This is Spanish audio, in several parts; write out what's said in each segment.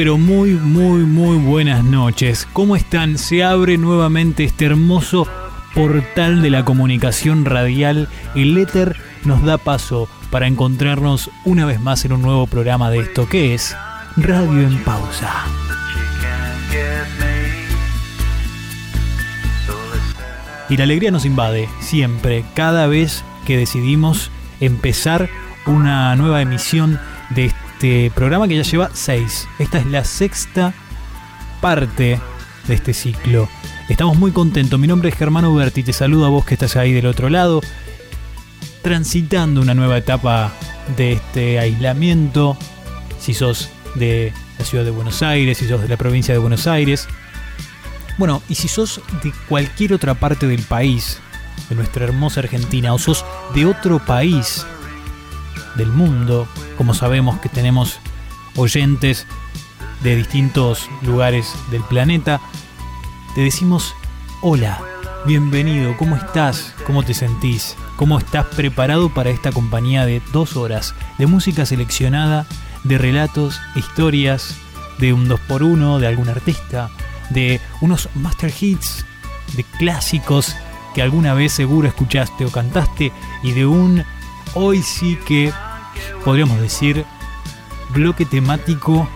Pero muy, muy, muy buenas noches. ¿Cómo están? Se abre nuevamente este hermoso portal de la comunicación radial. El éter nos da paso para encontrarnos una vez más en un nuevo programa de esto que es Radio en Pausa. Y la alegría nos invade siempre, cada vez que decidimos empezar una nueva emisión de este programa que ya lleva seis. Esta es la sexta parte de este ciclo. Estamos muy contentos. Mi nombre es Germán Uberti. Te saludo a vos que estás ahí del otro lado. Transitando una nueva etapa de este aislamiento. Si sos de la ciudad de Buenos Aires, si sos de la provincia de Buenos Aires. Bueno, y si sos de cualquier otra parte del país, de nuestra hermosa Argentina, o sos de otro país del mundo, como sabemos que tenemos oyentes de distintos lugares del planeta, te decimos hola, bienvenido, ¿cómo estás? ¿Cómo te sentís? ¿Cómo estás preparado para esta compañía de dos horas de música seleccionada, de relatos, historias, de un 2x1, de algún artista, de unos master hits, de clásicos que alguna vez seguro escuchaste o cantaste y de un hoy sí que podríamos decir bloque temático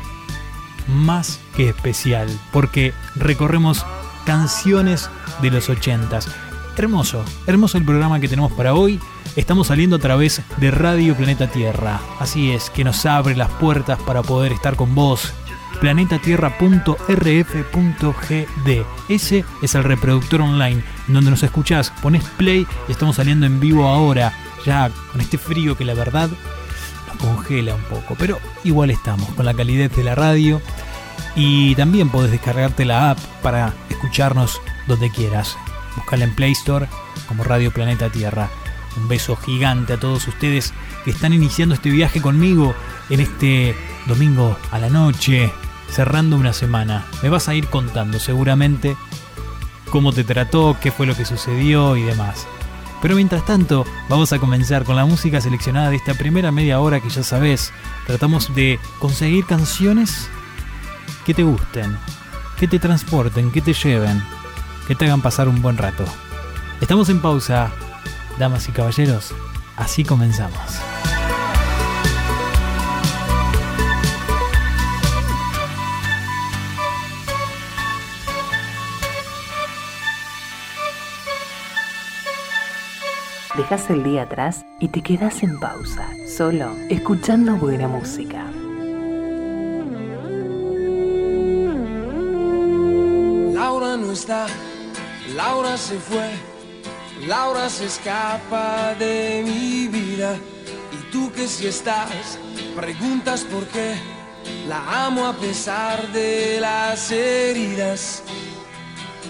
más que especial, porque recorremos canciones de los ochentas. Hermoso, hermoso el programa que tenemos para hoy. Estamos saliendo a través de Radio Planeta Tierra. Así es, que nos abre las puertas para poder estar con vos. planetatierra.rf.gd. Ese es el reproductor online, donde nos escuchás, pones play y estamos saliendo en vivo ahora, ya con este frío que la verdad nos congela un poco, pero igual estamos con la calidez de la radio y también podés descargarte la app para escucharnos donde quieras. Buscala en Play Store como Radio Planeta Tierra. Un beso gigante a todos ustedes que están iniciando este viaje conmigo en este domingo a la noche, cerrando una semana. Me vas a ir contando seguramente cómo te trató, qué fue lo que sucedió y demás. Pero mientras tanto, vamos a comenzar con la música seleccionada de esta primera media hora que ya sabes. Tratamos de conseguir canciones que te gusten, que te transporten, que te lleven, que te hagan pasar un buen rato. Estamos en pausa, damas y caballeros, así comenzamos. Dejas el día atrás y te quedas en pausa, solo escuchando buena música. Laura no está, Laura se fue, Laura se escapa de mi vida. Y tú que si estás, preguntas por qué. La amo a pesar de las heridas.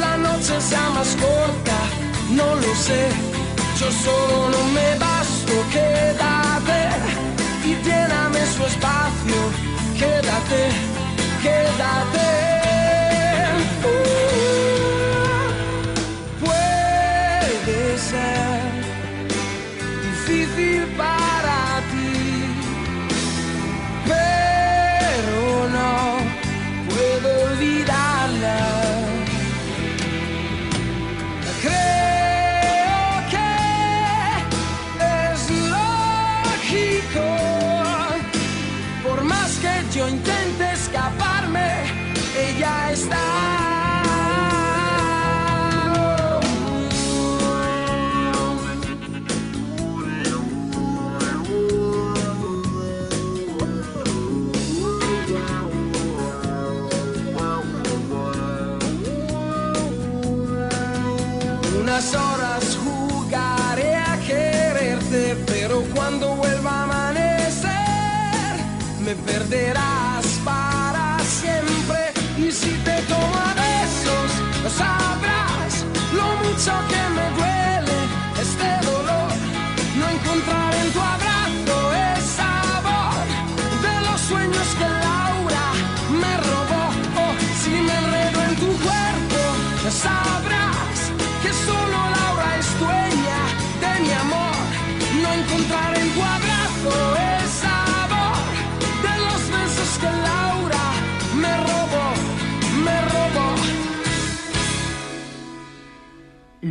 La noce sea más corta, no lo sé. io solo no me basto, quédate y lléname su espacio. Quédate, quédate.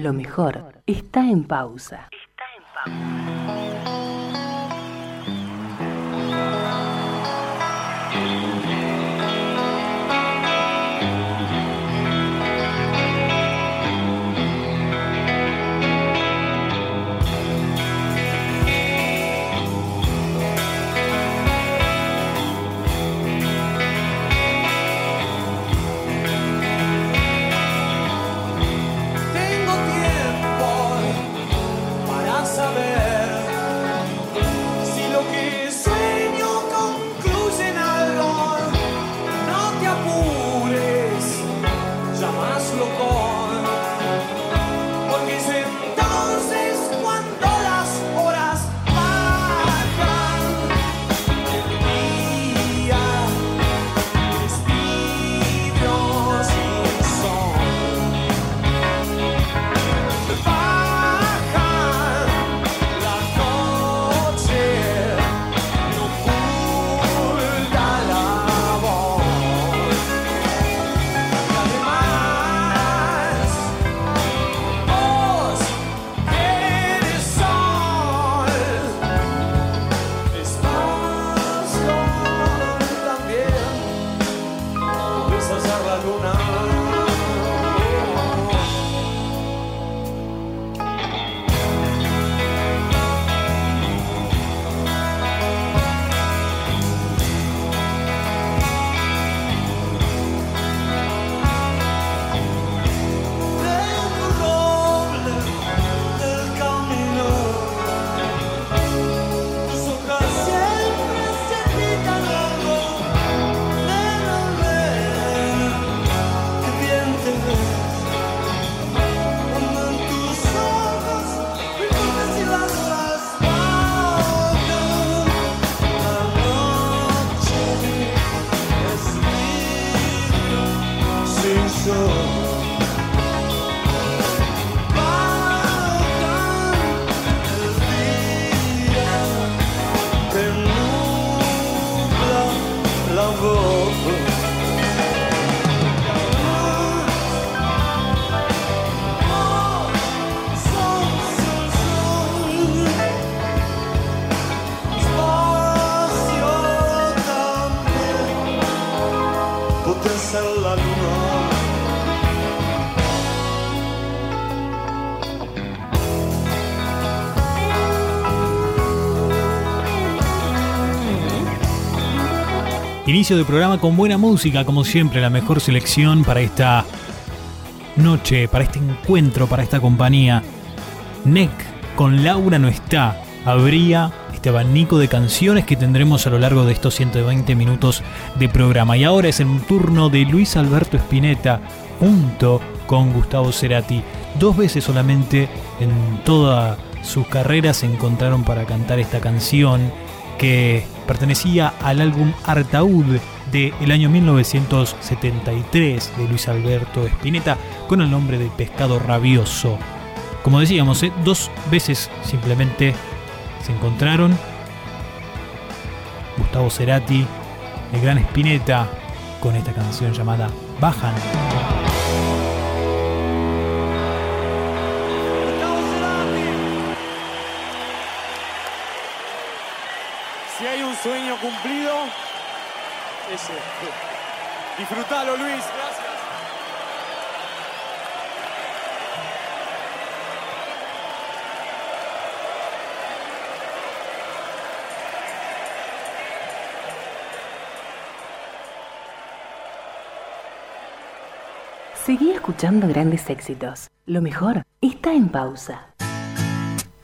Lo mejor está en pausa. Tengo Inicio de programa con buena música, como siempre, la mejor selección para esta noche, para este encuentro, para esta compañía. NEC con Laura no está. Habría este abanico de canciones que tendremos a lo largo de estos 120 minutos de programa. Y ahora es el turno de Luis Alberto Spinetta junto con Gustavo Cerati. Dos veces solamente en toda su carrera se encontraron para cantar esta canción que pertenecía al álbum Artaud del año 1973 de Luis Alberto Spinetta con el nombre de Pescado Rabioso. Como decíamos, ¿eh? dos veces simplemente se encontraron Gustavo Cerati, el gran Spinetta, con esta canción llamada Bajan. Sueño cumplido, Ese. Disfrutalo, Luis. Gracias. Seguí escuchando grandes éxitos. Lo mejor está en pausa.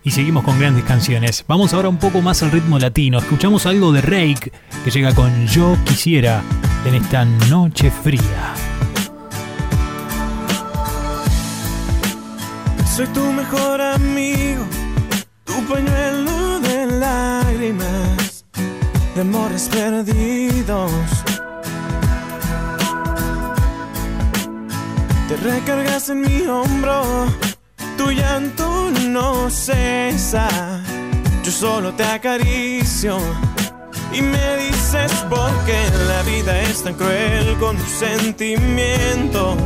Y seguimos con grandes canciones. Vamos ahora un poco más al ritmo latino. Escuchamos algo de Rake que llega con Yo quisiera en esta noche fría. Soy tu mejor amigo, tu pañuelo de lágrimas, de amores perdidos. Te recargas en mi hombro, tu llanto no cesa. Yo solo te acaricio y me dices por qué la vida es tan cruel con tus sentimientos.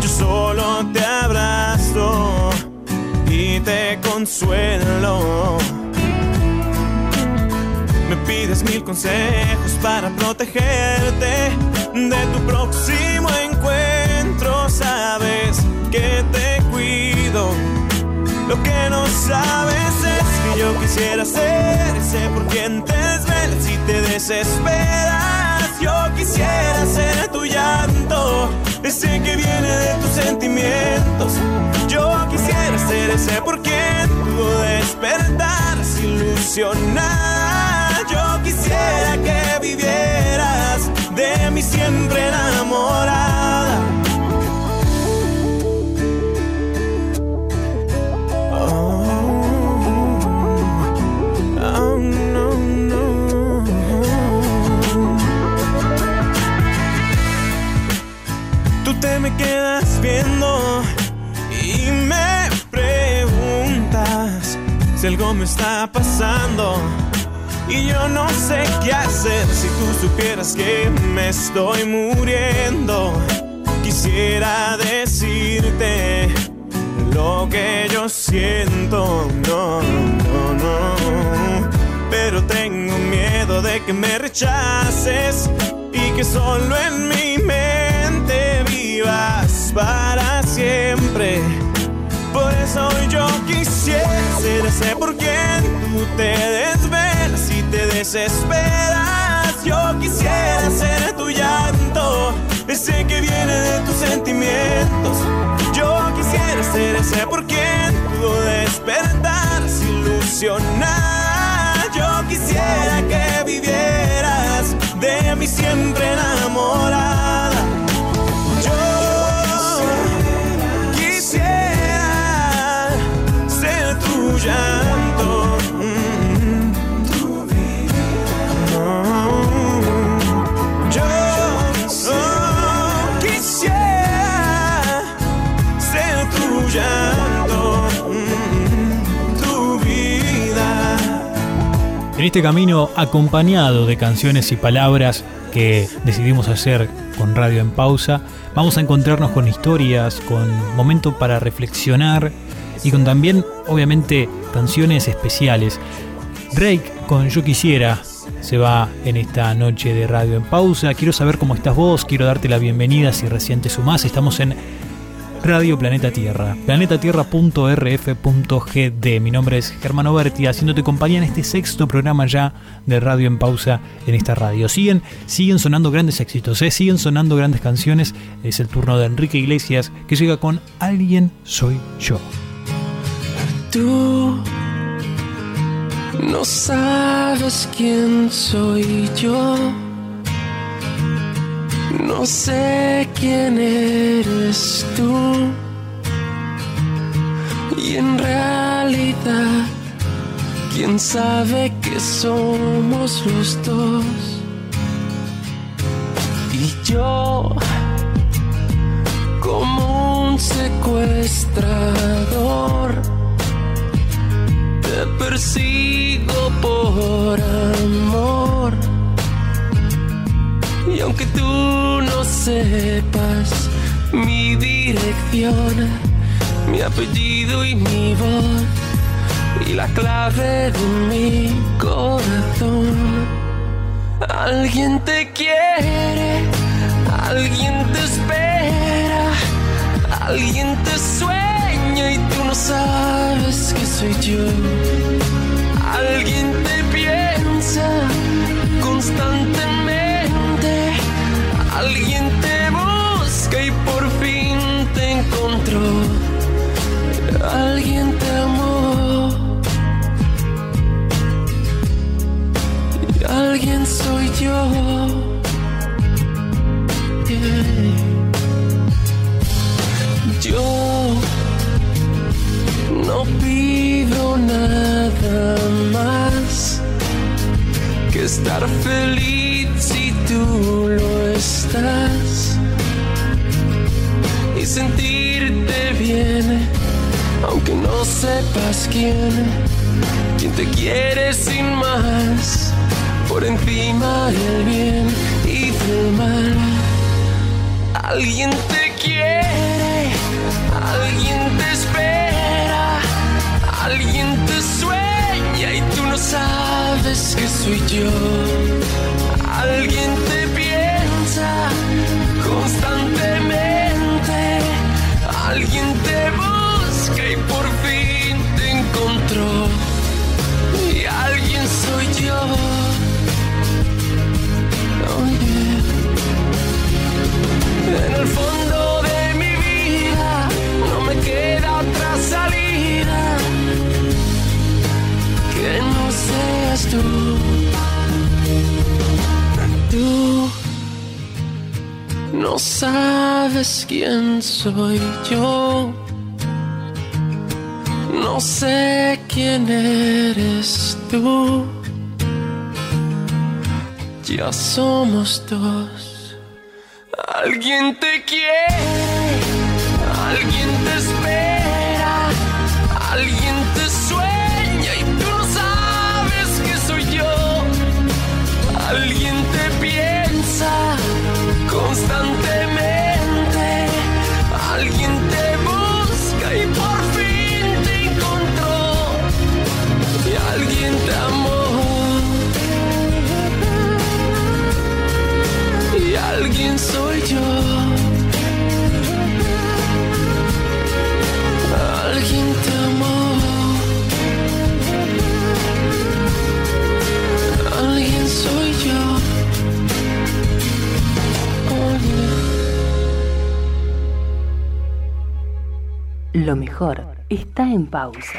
Yo solo te abrazo y te consuelo. Me pides mil consejos para protegerte de tu próximo encuentro. Sabes que te Lo que no sabes es que yo quisiera ser ese por quien te desvelas y te desesperas. Yo quisiera ser tu llanto, ese que viene de tus sentimientos. Yo quisiera ser ese por quien tú despertarás ilusionada. Yo quisiera que vivieras de mí siempre enamorada. Te me quedas viendo y me preguntas si algo me está pasando. Y yo no sé qué hacer si tú supieras que me estoy muriendo. Quisiera decirte lo que yo siento, no, no, no. Pero tengo miedo de que me rechaces y que solo en mi mente para siempre. Por eso yo quisiera ser ese por quien tú te desvelas y te desesperas. Yo quisiera ser tu llanto, ese que viene de tus sentimientos. Yo quisiera ser ese por quien tú despertaras ilusionada. Yo quisiera que vivieras de mí siempre enamorada. En este camino acompañado de canciones y palabras que decidimos hacer con Radio en Pausa, vamos a encontrarnos con historias, con momentos para reflexionar y con también, obviamente, canciones especiales. Drake con Yo Quisiera se va en esta noche de Radio en Pausa. Quiero saber cómo estás vos, quiero darte la bienvenida si recién te sumás. Estamos en Radio Planeta Tierra, planetatierra.rf.gd. Mi nombre es Germano Berti, haciéndote compañía en este sexto programa ya de Radio en Pausa en esta radio. Siguen, siguen sonando grandes éxitos, ¿eh? siguen sonando grandes canciones. Es el turno de Enrique Iglesias que llega con Alguien Soy Yo. Tú no sabes quién soy yo. No sé quién eres tú. Y en realidad, quién sabe que somos los dos. Y yo, como un secuestrador te persigo por amor. Y aunque tú no sepas mi dirección, mi apellido y mi voz, y la clave de mi corazón, Alguien te quiere, alguien te espera, alguien te sueña y tú no sabes que soy yo. Alguien te piensa constantemente, alguien te busca y por fin te encontró. Alguien te amó. Y alguien soy yo. Yo no pido nada más que estar feliz y sentirte bien, aunque no sepas quién, quien te quiere sin más, por encima del bien y del mal. Alguien te quiere, alguien te espera, alguien te sueña y tú no sabes que soy yo. Alguien te constantemente, alguien te busca y por fin te encontró. Y alguien soy yo. Oh, yeah. En el fondo de mi vida no me queda otra salida que no seas tú. No sabes quién soy yo. No sé quién eres tú. Ya somos dos. Alguien te quiere, Lo mejor está en pausa.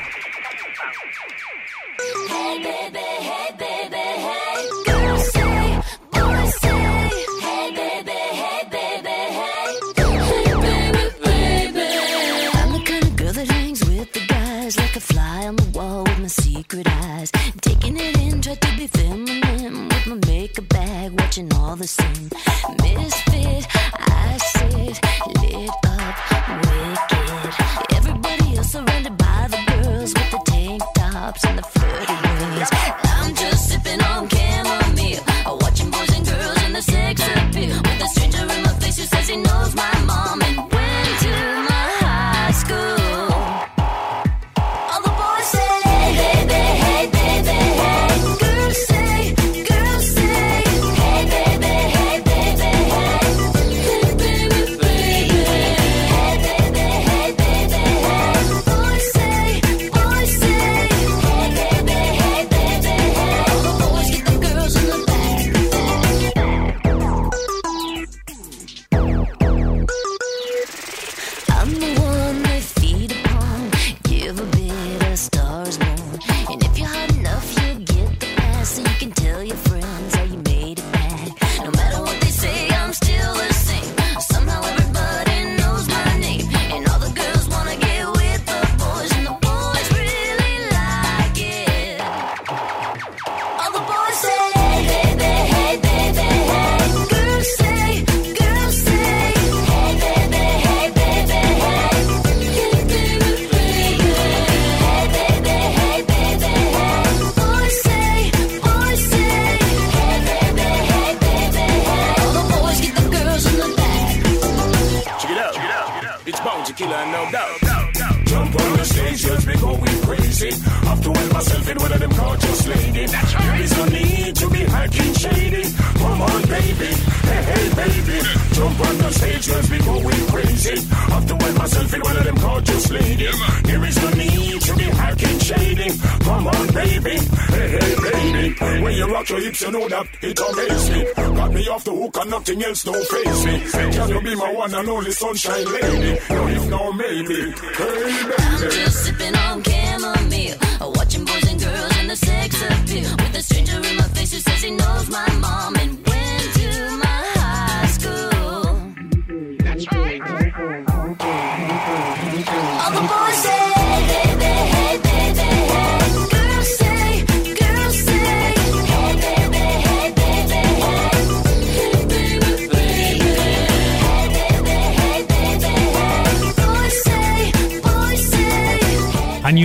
Your hips, you know that it amazes me. Got me off the hook and nothing else don't face me. Can you be my one and only sunshine lady? No, if no, maybe. Hey, I'm just sipping on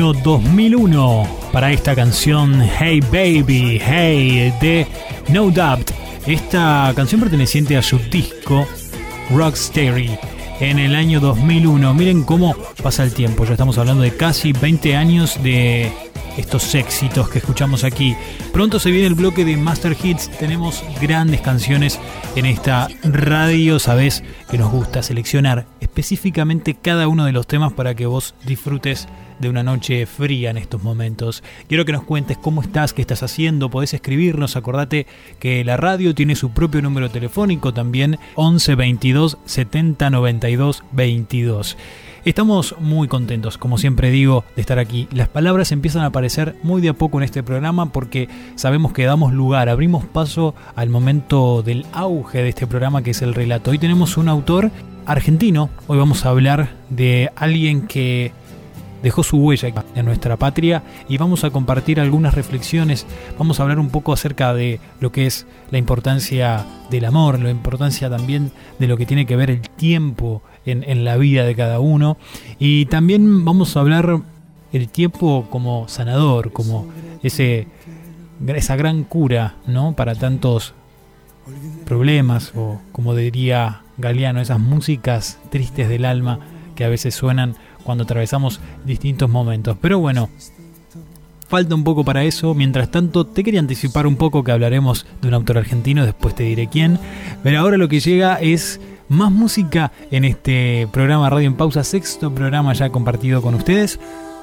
Año 2001 para esta canción Hey Baby, Hey de No Doubt. Esta canción perteneciente a su disco Rocksteady en el año 2001. Miren cómo pasa el tiempo. Ya estamos hablando de casi 20 años de estos éxitos que escuchamos aquí. Pronto se viene el bloque de Master Hits. Tenemos grandes canciones en esta radio. Sabes que nos gusta seleccionar específicamente cada uno de los temas para que vos disfrutes de una noche fría en estos momentos. Quiero que nos cuentes cómo estás, qué estás haciendo, podés escribirnos, acordate que la radio tiene su propio número telefónico también, 11 22 70 92 22. Estamos muy contentos, como siempre digo, de estar aquí. Las palabras empiezan a aparecer muy de a poco en este programa porque sabemos que damos lugar, abrimos paso al momento del auge de este programa que es el relato. Hoy tenemos un autor argentino, hoy vamos a hablar de alguien que dejó su huella en nuestra patria y vamos a compartir algunas reflexiones, vamos a hablar un poco acerca de lo que es la importancia del amor, la importancia también de lo que tiene que ver el tiempo en, en la vida de cada uno y también vamos a hablar el tiempo como sanador, como ese, esa gran cura ¿no? para tantos problemas o como diría Galeano, esas músicas tristes del alma que a veces suenan cuando atravesamos distintos momentos. Pero bueno, falta un poco para eso. Mientras tanto, te quería anticipar un poco que hablaremos de un autor argentino, después te diré quién. Pero ahora lo que llega es más música en este programa Radio en Pausa, sexto programa ya compartido con ustedes.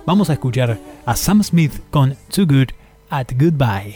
Vamos a escuchar a Sam Smith con Too Good at Goodbye.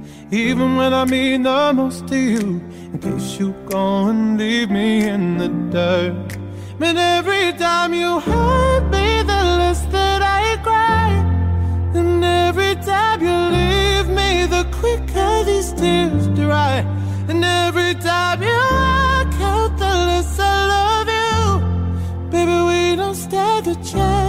even when I mean the most to you. In case you go and leave me in the dirt. But every time you hurt me, the less that I cry. And every time you leave me, the quicker these tears dry. And every time you walk out, the less I love you. Baby, we don't stand a chance.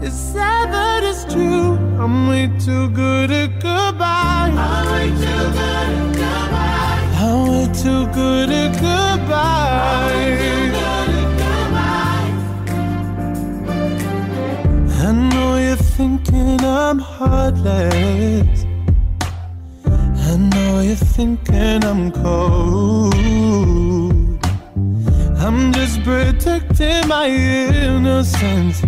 It's sad, but it's true. I'm way too good at goodbye. I'm way too good at goodbye. I'm way too good at goodbye. I know you're thinking I'm heartless. I know you're thinking I'm cold. I'm just protecting my innocence.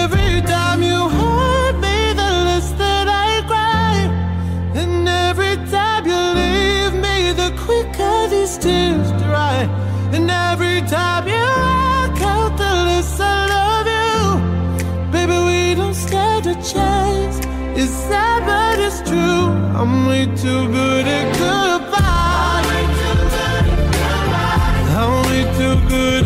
these tears dry. And every time you walk out, the less I love you. Baby, we don't stand a chance. It's sad, but it's true. I'm way too good at goodbye. I'm way too good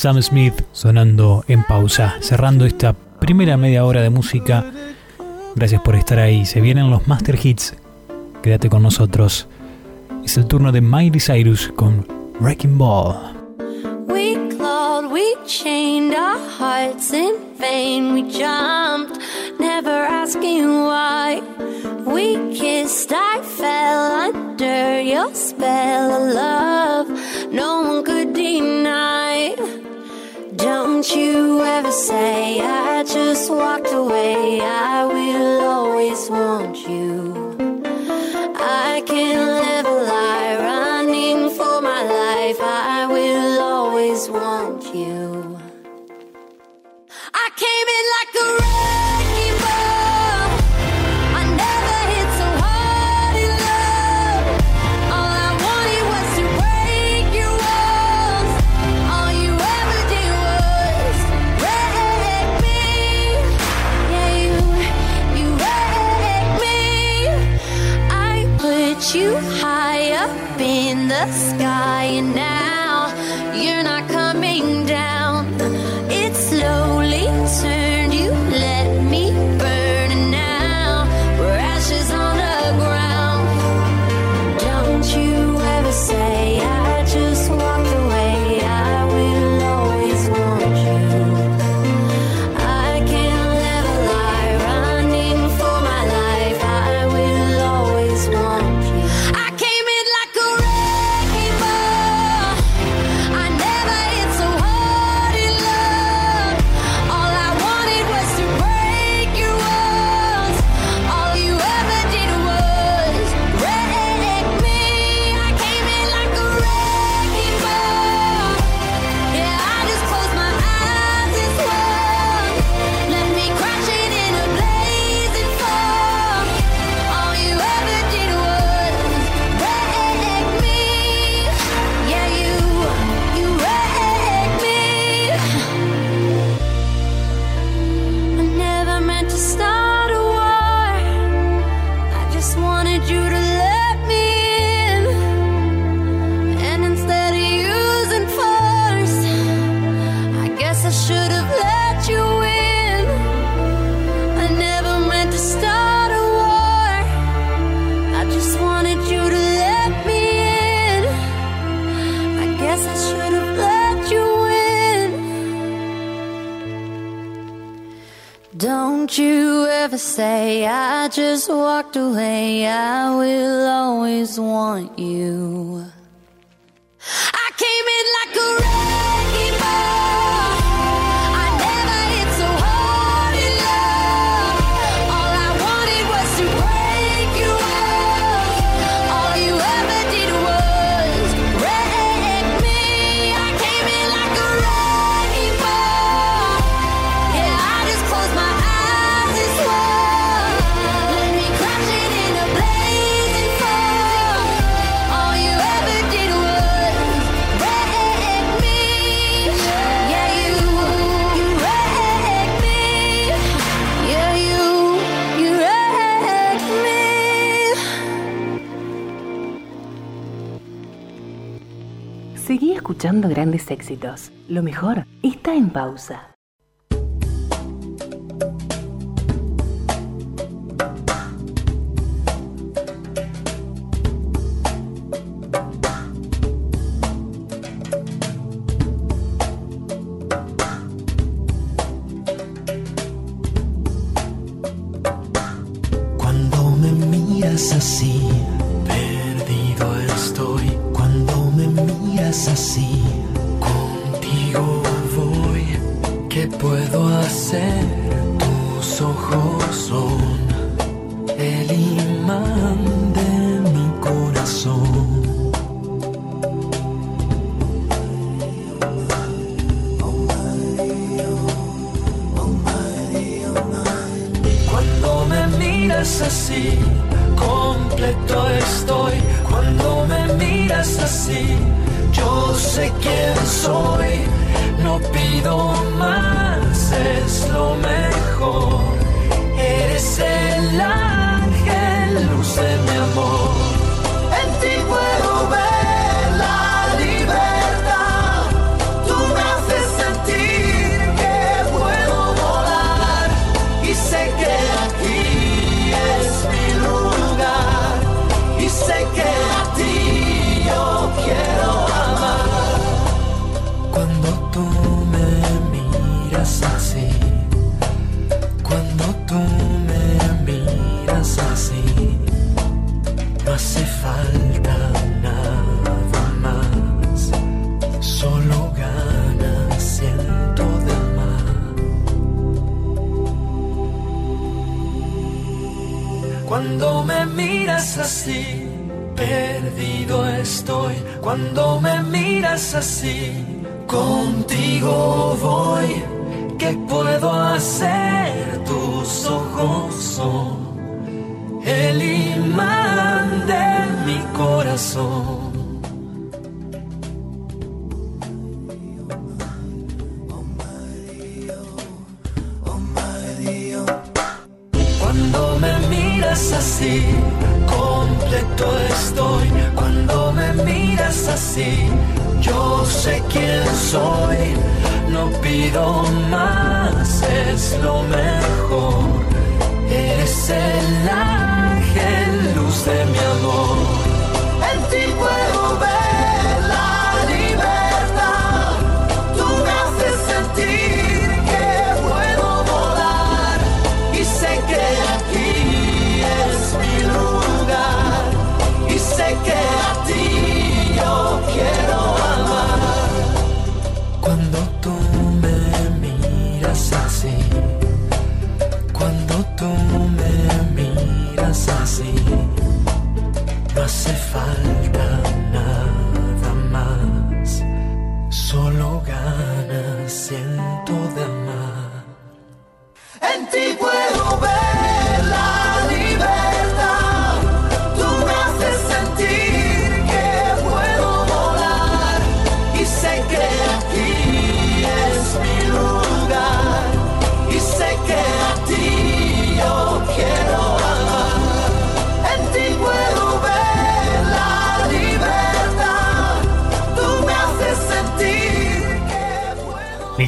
Sam Smith sonando en pausa, cerrando esta primera media hora de música. Gracias por estar ahí. Se vienen los Master Hits. Quédate con nosotros. Es el turno de Miley Cyrus con Wrecking Ball. We clawed, we chained our hearts in vain. We jumped, never asking why. We kissed, I fell under your spell of love. No one could deny. Don't you ever say I just walked away. I will always want you. I can live a lie running for my life. I will always want you. I came in like a the sky and now grandes éxitos. Lo mejor está en pausa. Cuando me miras así, completo estoy. Cuando me miras así, yo sé quién soy. No pido más, es lo mejor. Eres el ángel, luz de mi amor. 烦。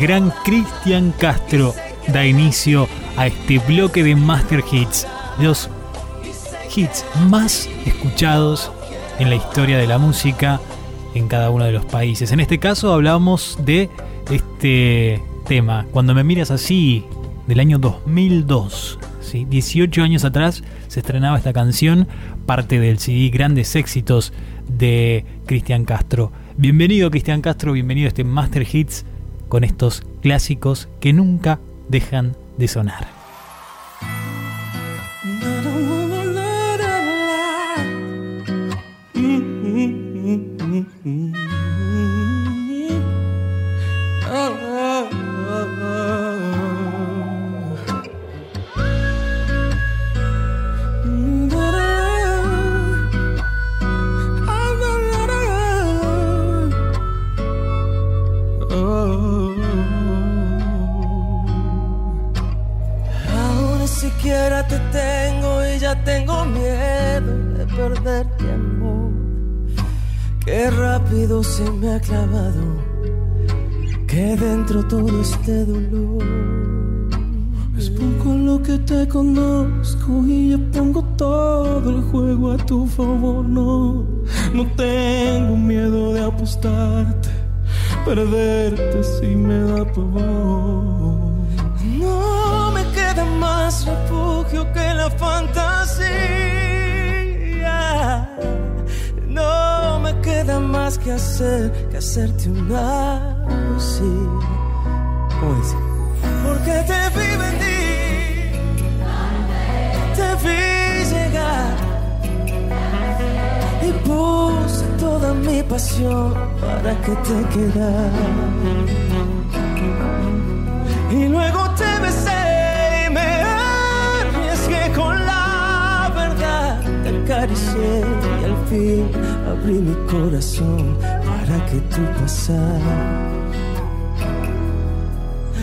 gran Cristian Castro da inicio a este bloque de Master Hits, los hits más escuchados en la historia de la música en cada uno de los países. En este caso hablamos de este tema, Cuando me miras así, del año 2002. ¿sí? 18 años atrás se estrenaba esta canción, parte del CD Grandes Éxitos de Cristian Castro. Bienvenido Cristian Castro, bienvenido a este Master Hits con estos clásicos que nunca dejan de sonar.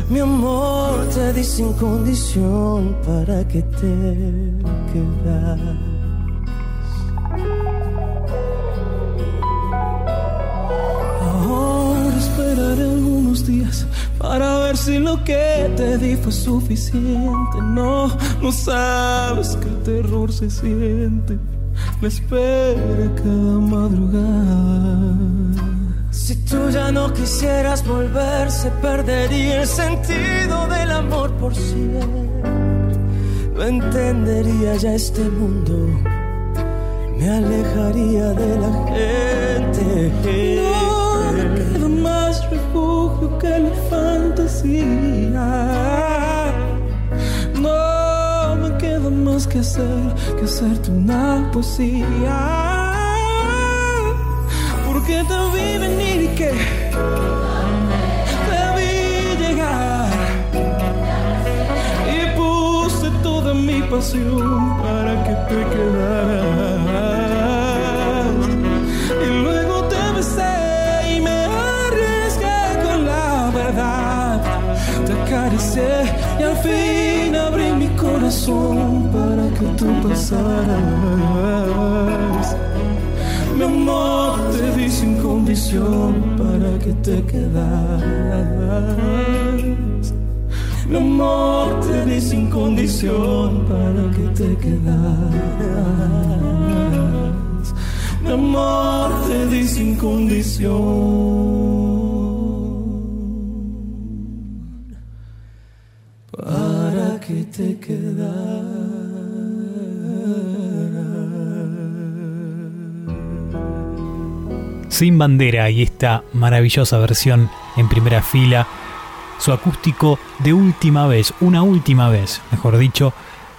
Mi amor te di sin condición para que te quedas. Ahora esperaré algunos días para ver si lo que te di fue suficiente. No, no sabes qué terror se siente. Me espera cada madrugada. Si tú ya no quisieras volver, se perdería el sentido del amor por siempre. No entendería ya este mundo, me alejaría de la gente. No me queda más refugio que la fantasía. No me queda más que hacer que hacerte una poesía. Que llegar y puse toda mi pasión para que te quedaras. Y luego te besé y me arriesgué con la verdad. Te acaricié y al fin abrí mi corazón para que tú pasaras. Mi amor te di sin condición para que te quedaras. Mi amor te di sin condición para que te quedaras. Mi amor te di sin condición Sin bandera y esta maravillosa versión en primera fila, su acústico de última vez, una última vez, mejor dicho,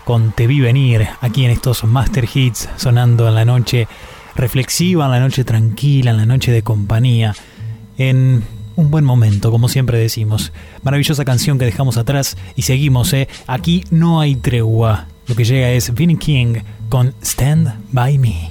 con Te vi venir aquí en estos Master Hits sonando en la noche reflexiva, en la noche tranquila, en la noche de compañía, en un buen momento, como siempre decimos. Maravillosa canción que dejamos atrás y seguimos, ¿eh? Aquí no hay tregua. Lo que llega es Vinnie King con Stand By Me.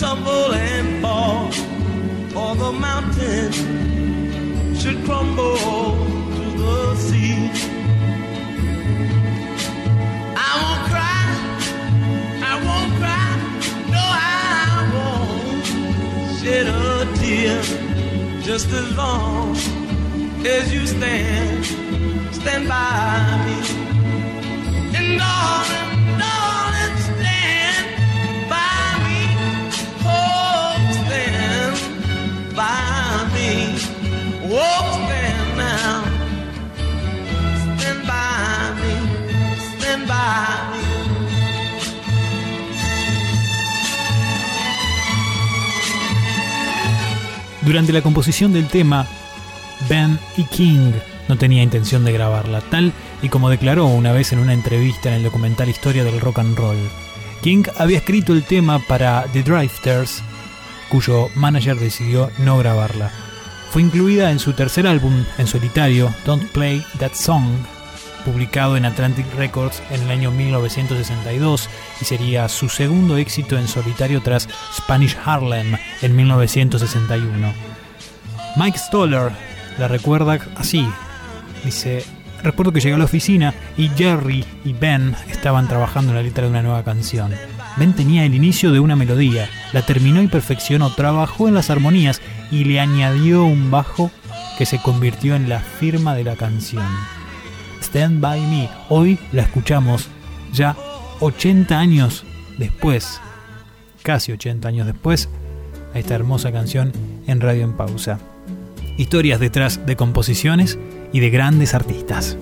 Tumble and fall, or the mountain should crumble I won't cry, I won't cry, no, I won't shed a tear. Just as long as you stand, stand by me. And darling, darling, stand by me. Oh, stand by me. Oh, Durante la composición del tema, Ben y King no tenía intención de grabarla, tal y como declaró una vez en una entrevista en el documental Historia del Rock and Roll. King había escrito el tema para The Drifters, cuyo manager decidió no grabarla. Fue incluida en su tercer álbum en solitario, Don't Play That Song, publicado en Atlantic Records en el año 1962 y sería su segundo éxito en solitario tras Spanish Harlem en 1961. Mike Stoller la recuerda así, dice, recuerdo que llegué a la oficina y Jerry y Ben estaban trabajando en la letra de una nueva canción. Ben tenía el inicio de una melodía, la terminó y perfeccionó, trabajó en las armonías y le añadió un bajo que se convirtió en la firma de la canción. Stand By Me. Hoy la escuchamos ya 80 años después, casi 80 años después, a esta hermosa canción en Radio en Pausa. Historias detrás de composiciones y de grandes artistas.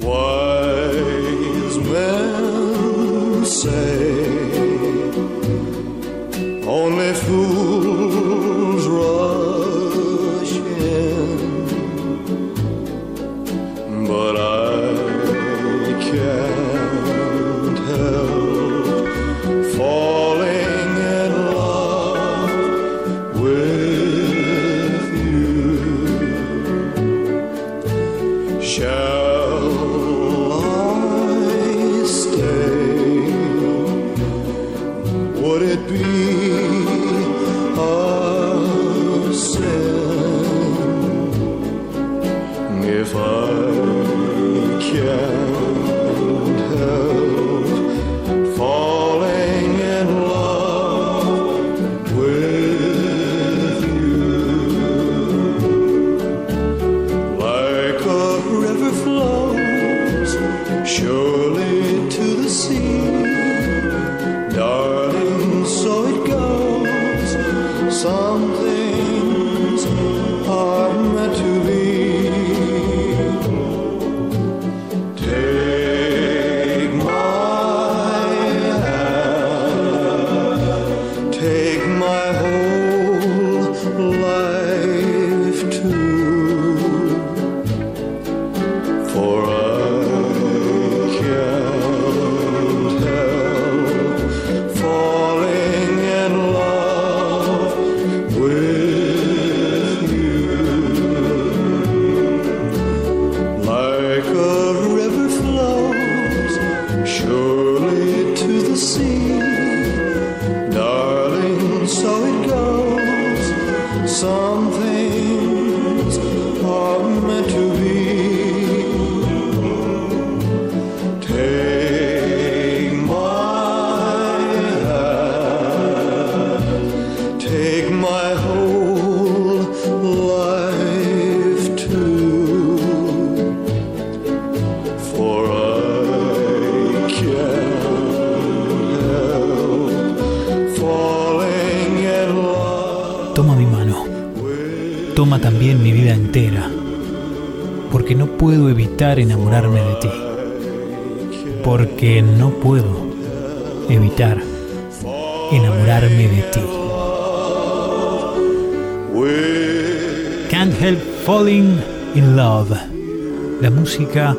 La música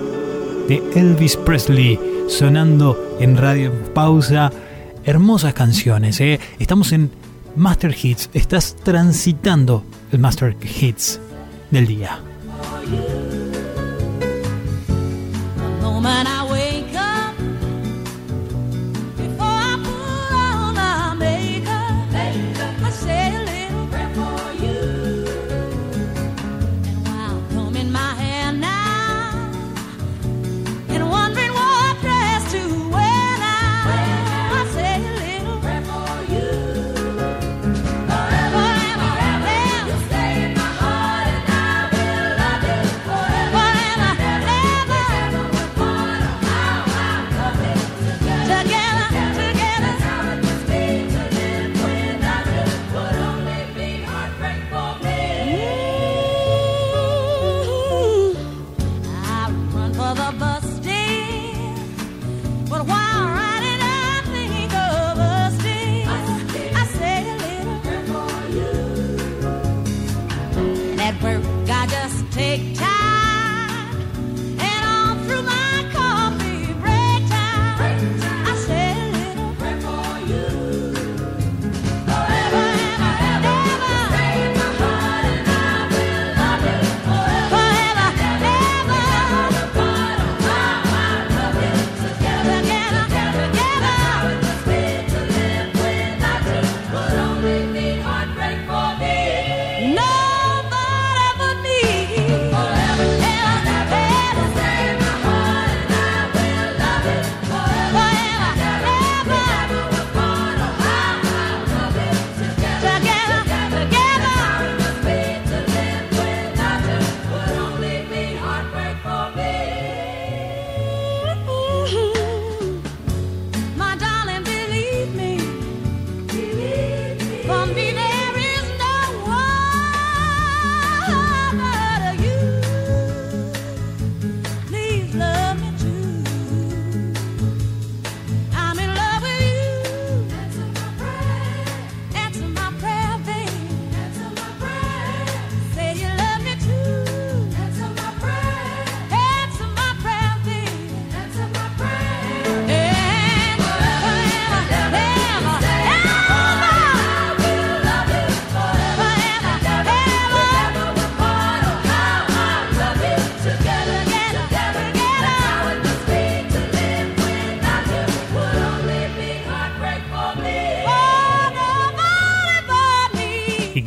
de Elvis Presley sonando en Radio Pausa. Hermosas canciones, ¿eh? estamos en Master Hits, estás transitando el Master Hits del día.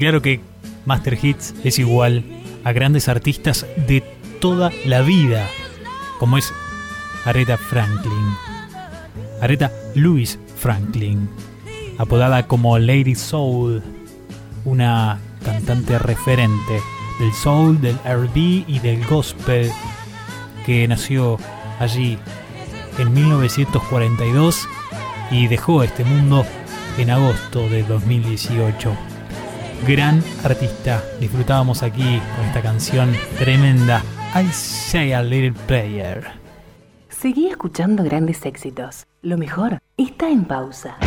Claro que Master Hits es igual a grandes artistas de toda la vida, como es Aretha Franklin. Aretha Louise Franklin, apodada como Lady Soul, una cantante referente del soul, del RB y del gospel, que nació allí en 1942 y dejó este mundo en agosto de 2018. Gran artista, disfrutábamos aquí con esta canción tremenda, I Say a Little Player. Seguí escuchando grandes éxitos. Lo mejor está en pausa.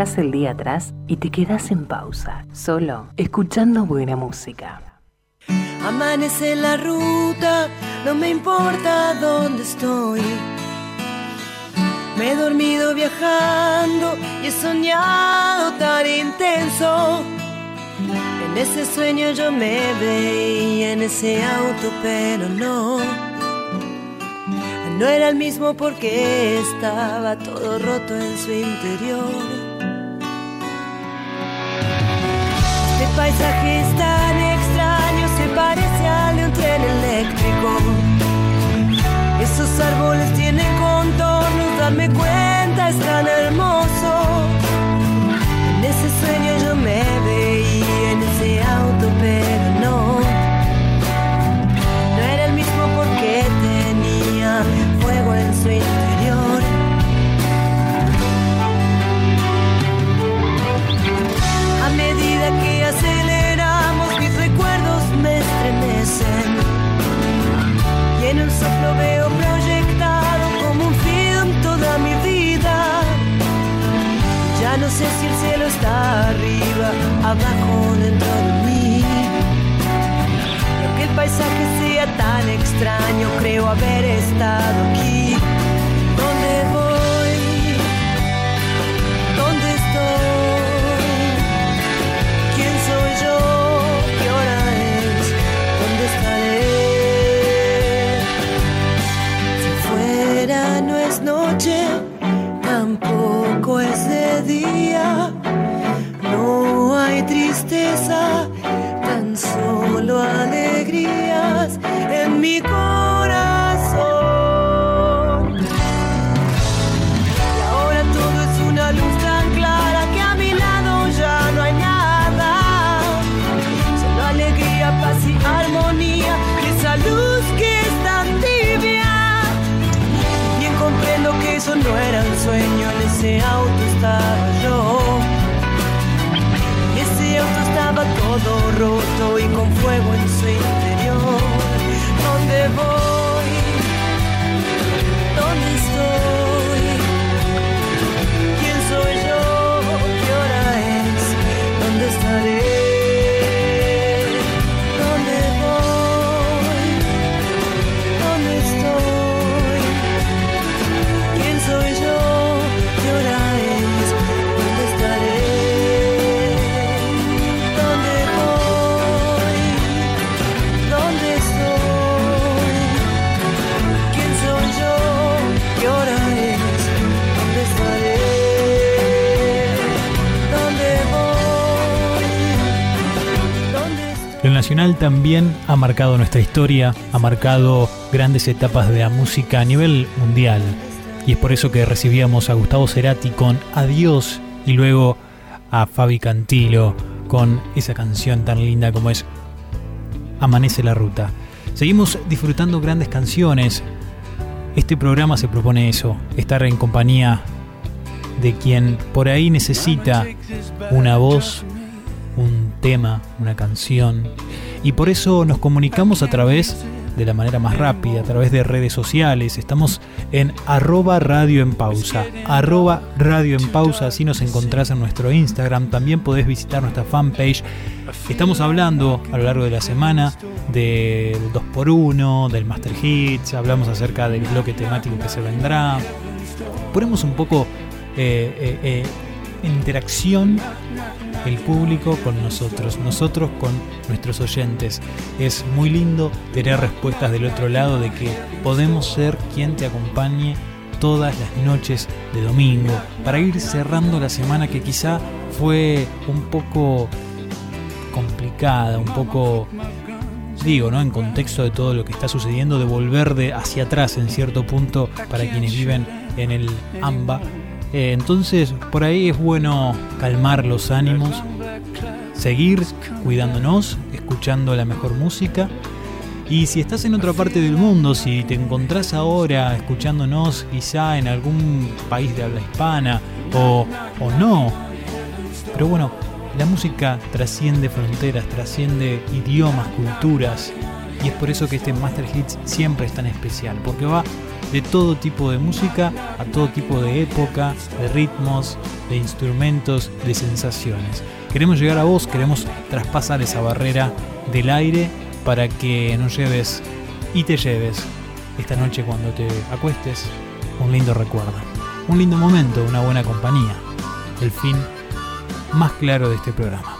Dejas el día atrás y te quedas en pausa, solo escuchando buena música. Amanece la ruta, no me importa dónde estoy. Me he dormido viajando y he soñado tan intenso. En ese sueño yo me veía en ese auto, pero no. No era el mismo porque estaba todo roto en su interior. Paisaje es tan extraño, se parece al de un tren eléctrico. Esos árboles tienen contornos, darme cuenta, es tan hermoso. No sé si el cielo está arriba, abajo, dentro de mí. Pero que el paisaje sea tan extraño, creo haber estado aquí. También ha marcado nuestra historia, ha marcado grandes etapas de la música a nivel mundial. Y es por eso que recibíamos a Gustavo Cerati con Adiós y luego a Fabi Cantilo con esa canción tan linda como es Amanece la Ruta. Seguimos disfrutando grandes canciones. Este programa se propone eso, estar en compañía de quien por ahí necesita una voz, tema, una canción. Y por eso nos comunicamos a través de la manera más rápida, a través de redes sociales. Estamos en arroba radio en pausa. Arroba radio en pausa, así nos encontrás en nuestro Instagram. También podés visitar nuestra fanpage. Estamos hablando a lo largo de la semana del 2x1, del Master Hits, hablamos acerca del bloque temático que se vendrá. Ponemos un poco eh, eh, eh, interacción el público con nosotros, nosotros con nuestros oyentes. Es muy lindo tener respuestas del otro lado de que podemos ser quien te acompañe todas las noches de domingo para ir cerrando la semana que quizá fue un poco complicada, un poco digo, ¿no? En contexto de todo lo que está sucediendo, de volver de hacia atrás en cierto punto para quienes viven en el AMBA. Eh, entonces, por ahí es bueno calmar los ánimos, seguir cuidándonos, escuchando la mejor música. Y si estás en otra parte del mundo, si te encontrás ahora escuchándonos quizá en algún país de habla hispana o, o no, pero bueno, la música trasciende fronteras, trasciende idiomas, culturas, y es por eso que este Master Hits siempre es tan especial, porque va de todo tipo de música a todo tipo de época, de ritmos, de instrumentos, de sensaciones. Queremos llegar a vos, queremos traspasar esa barrera del aire para que nos lleves y te lleves esta noche cuando te acuestes un lindo recuerdo, un lindo momento, una buena compañía, el fin más claro de este programa.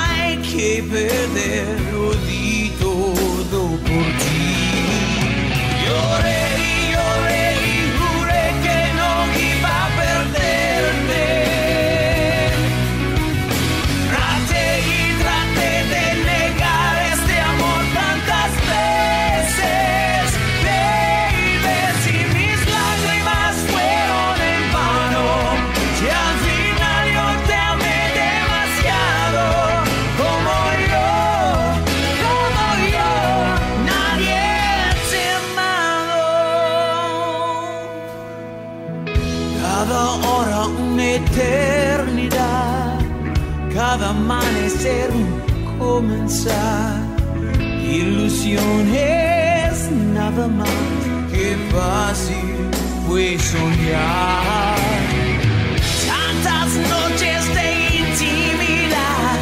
que perder. Lo di todo por ti. Cada amanecer comenzar. Ilusiones nada más que fácil fue soñar. Tantas noches de intimidad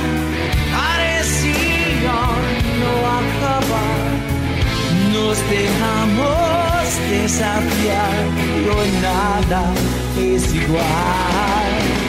parecían no acabar. Nos dejamos desafiar y hoy nada es igual.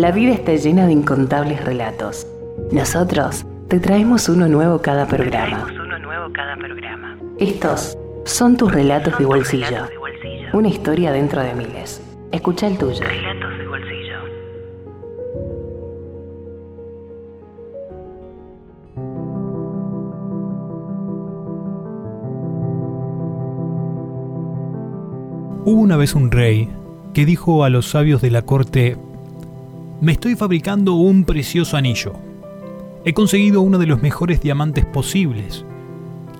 La vida está llena de incontables relatos. Nosotros te traemos uno nuevo cada programa. Uno nuevo cada programa. Estos son tus relatos, de, bolsillo. relatos de bolsillo. Una historia dentro de miles. Escucha el tuyo. Relatos de bolsillo. Hubo una vez un rey que dijo a los sabios de la corte me estoy fabricando un precioso anillo. He conseguido uno de los mejores diamantes posibles.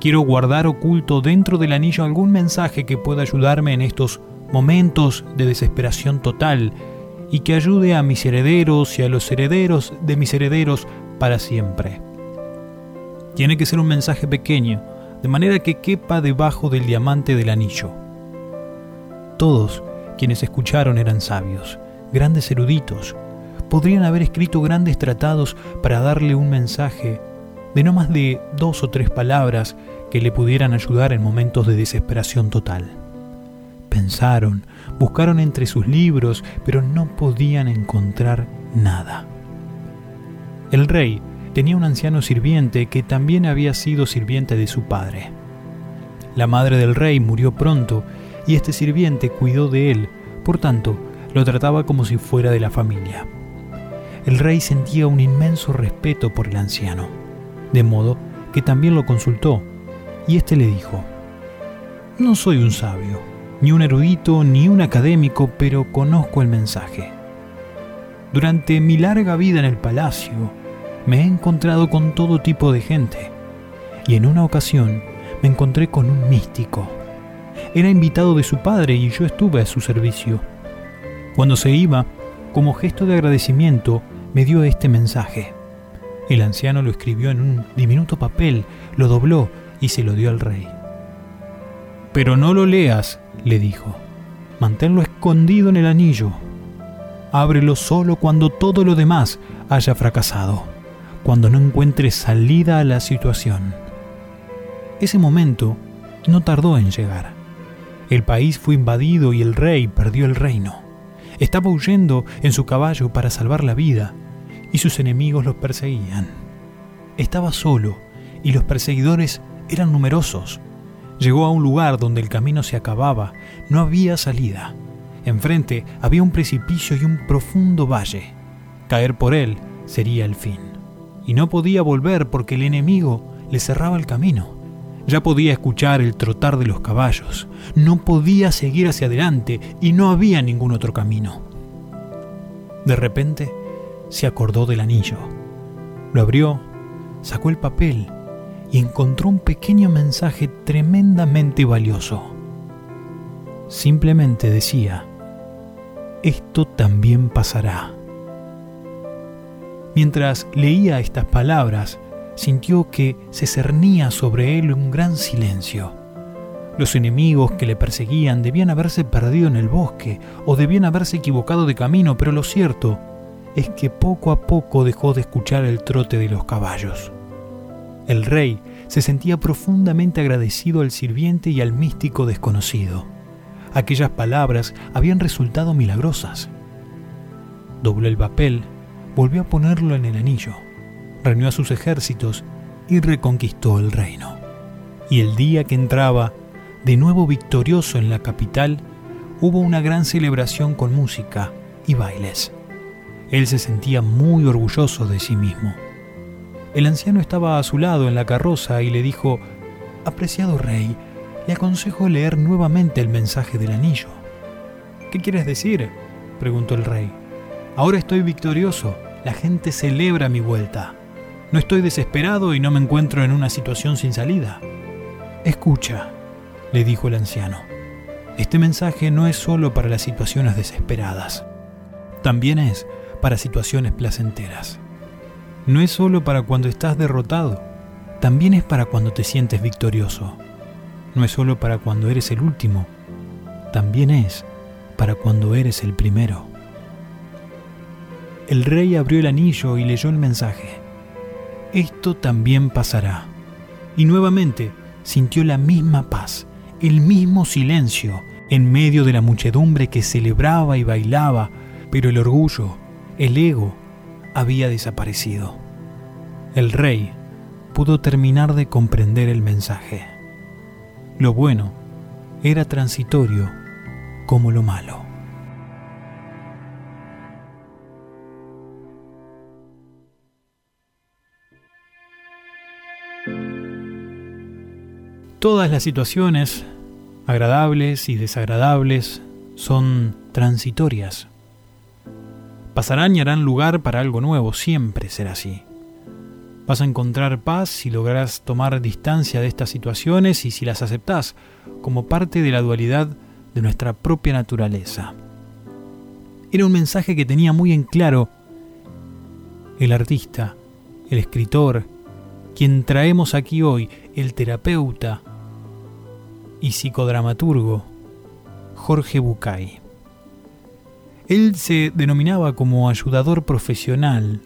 Quiero guardar oculto dentro del anillo algún mensaje que pueda ayudarme en estos momentos de desesperación total y que ayude a mis herederos y a los herederos de mis herederos para siempre. Tiene que ser un mensaje pequeño, de manera que quepa debajo del diamante del anillo. Todos quienes escucharon eran sabios, grandes eruditos. Podrían haber escrito grandes tratados para darle un mensaje de no más de dos o tres palabras que le pudieran ayudar en momentos de desesperación total. Pensaron, buscaron entre sus libros, pero no podían encontrar nada. El rey tenía un anciano sirviente que también había sido sirviente de su padre. La madre del rey murió pronto y este sirviente cuidó de él, por tanto, lo trataba como si fuera de la familia. El rey sentía un inmenso respeto por el anciano, de modo que también lo consultó, y éste le dijo, No soy un sabio, ni un erudito, ni un académico, pero conozco el mensaje. Durante mi larga vida en el palacio, me he encontrado con todo tipo de gente, y en una ocasión me encontré con un místico era invitado de su padre y yo estuve a su servicio. Cuando se iba, como gesto de agradecimiento, me dio este mensaje. El anciano lo escribió en un diminuto papel, lo dobló y se lo dio al rey. Pero no lo leas, le dijo. Manténlo escondido en el anillo. Ábrelo solo cuando todo lo demás haya fracasado, cuando no encuentres salida a la situación. Ese momento no tardó en llegar. El país fue invadido y el rey perdió el reino. Estaba huyendo en su caballo para salvar la vida y sus enemigos los perseguían. Estaba solo y los perseguidores eran numerosos. Llegó a un lugar donde el camino se acababa, no había salida. Enfrente había un precipicio y un profundo valle. Caer por él sería el fin. Y no podía volver porque el enemigo le cerraba el camino. Ya podía escuchar el trotar de los caballos, no podía seguir hacia adelante y no había ningún otro camino. De repente se acordó del anillo. Lo abrió, sacó el papel y encontró un pequeño mensaje tremendamente valioso. Simplemente decía, esto también pasará. Mientras leía estas palabras, sintió que se cernía sobre él un gran silencio. Los enemigos que le perseguían debían haberse perdido en el bosque o debían haberse equivocado de camino, pero lo cierto es que poco a poco dejó de escuchar el trote de los caballos. El rey se sentía profundamente agradecido al sirviente y al místico desconocido. Aquellas palabras habían resultado milagrosas. Dobló el papel, volvió a ponerlo en el anillo reunió a sus ejércitos y reconquistó el reino. Y el día que entraba, de nuevo victorioso en la capital, hubo una gran celebración con música y bailes. Él se sentía muy orgulloso de sí mismo. El anciano estaba a su lado en la carroza y le dijo, Apreciado rey, le aconsejo leer nuevamente el mensaje del anillo. ¿Qué quieres decir? preguntó el rey. Ahora estoy victorioso, la gente celebra mi vuelta. No estoy desesperado y no me encuentro en una situación sin salida. Escucha, le dijo el anciano. Este mensaje no es solo para las situaciones desesperadas, también es para situaciones placenteras. No es solo para cuando estás derrotado, también es para cuando te sientes victorioso. No es solo para cuando eres el último, también es para cuando eres el primero. El rey abrió el anillo y leyó el mensaje esto también pasará. Y nuevamente sintió la misma paz, el mismo silencio en medio de la muchedumbre que celebraba y bailaba, pero el orgullo, el ego, había desaparecido. El rey pudo terminar de comprender el mensaje. Lo bueno era transitorio como lo malo. Todas las situaciones agradables y desagradables, son transitorias. Pasarán y harán lugar para algo nuevo, siempre será así. Vas a encontrar paz si logras tomar distancia de estas situaciones y si las aceptás como parte de la dualidad de nuestra propia naturaleza. Era un mensaje que tenía muy en claro el artista, el escritor, quien traemos aquí hoy, el terapeuta y psicodramaturgo Jorge Bucay. Él se denominaba como ayudador profesional.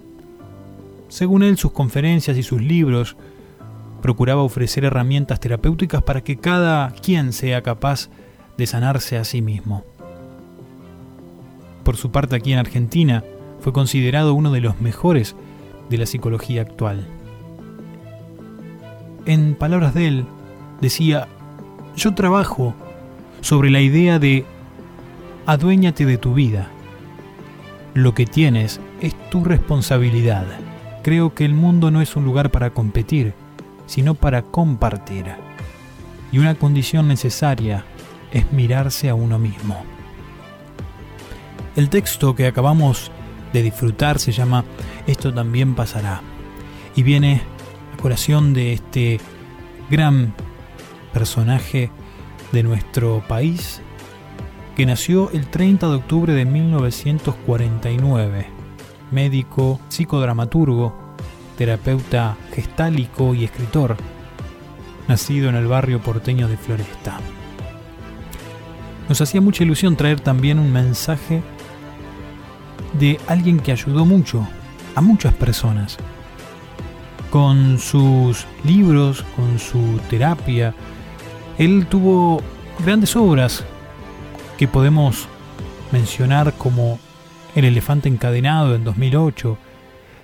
Según él, sus conferencias y sus libros procuraba ofrecer herramientas terapéuticas para que cada quien sea capaz de sanarse a sí mismo. Por su parte, aquí en Argentina, fue considerado uno de los mejores de la psicología actual. En palabras de él, decía, yo trabajo sobre la idea de aduéñate de tu vida. Lo que tienes es tu responsabilidad. Creo que el mundo no es un lugar para competir, sino para compartir. Y una condición necesaria es mirarse a uno mismo. El texto que acabamos de disfrutar se llama Esto también pasará y viene a colación de este gran personaje de nuestro país que nació el 30 de octubre de 1949, médico, psicodramaturgo, terapeuta gestálico y escritor, nacido en el barrio porteño de Floresta. Nos hacía mucha ilusión traer también un mensaje de alguien que ayudó mucho a muchas personas. Con sus libros, con su terapia, él tuvo grandes obras que podemos mencionar como El elefante encadenado en 2008,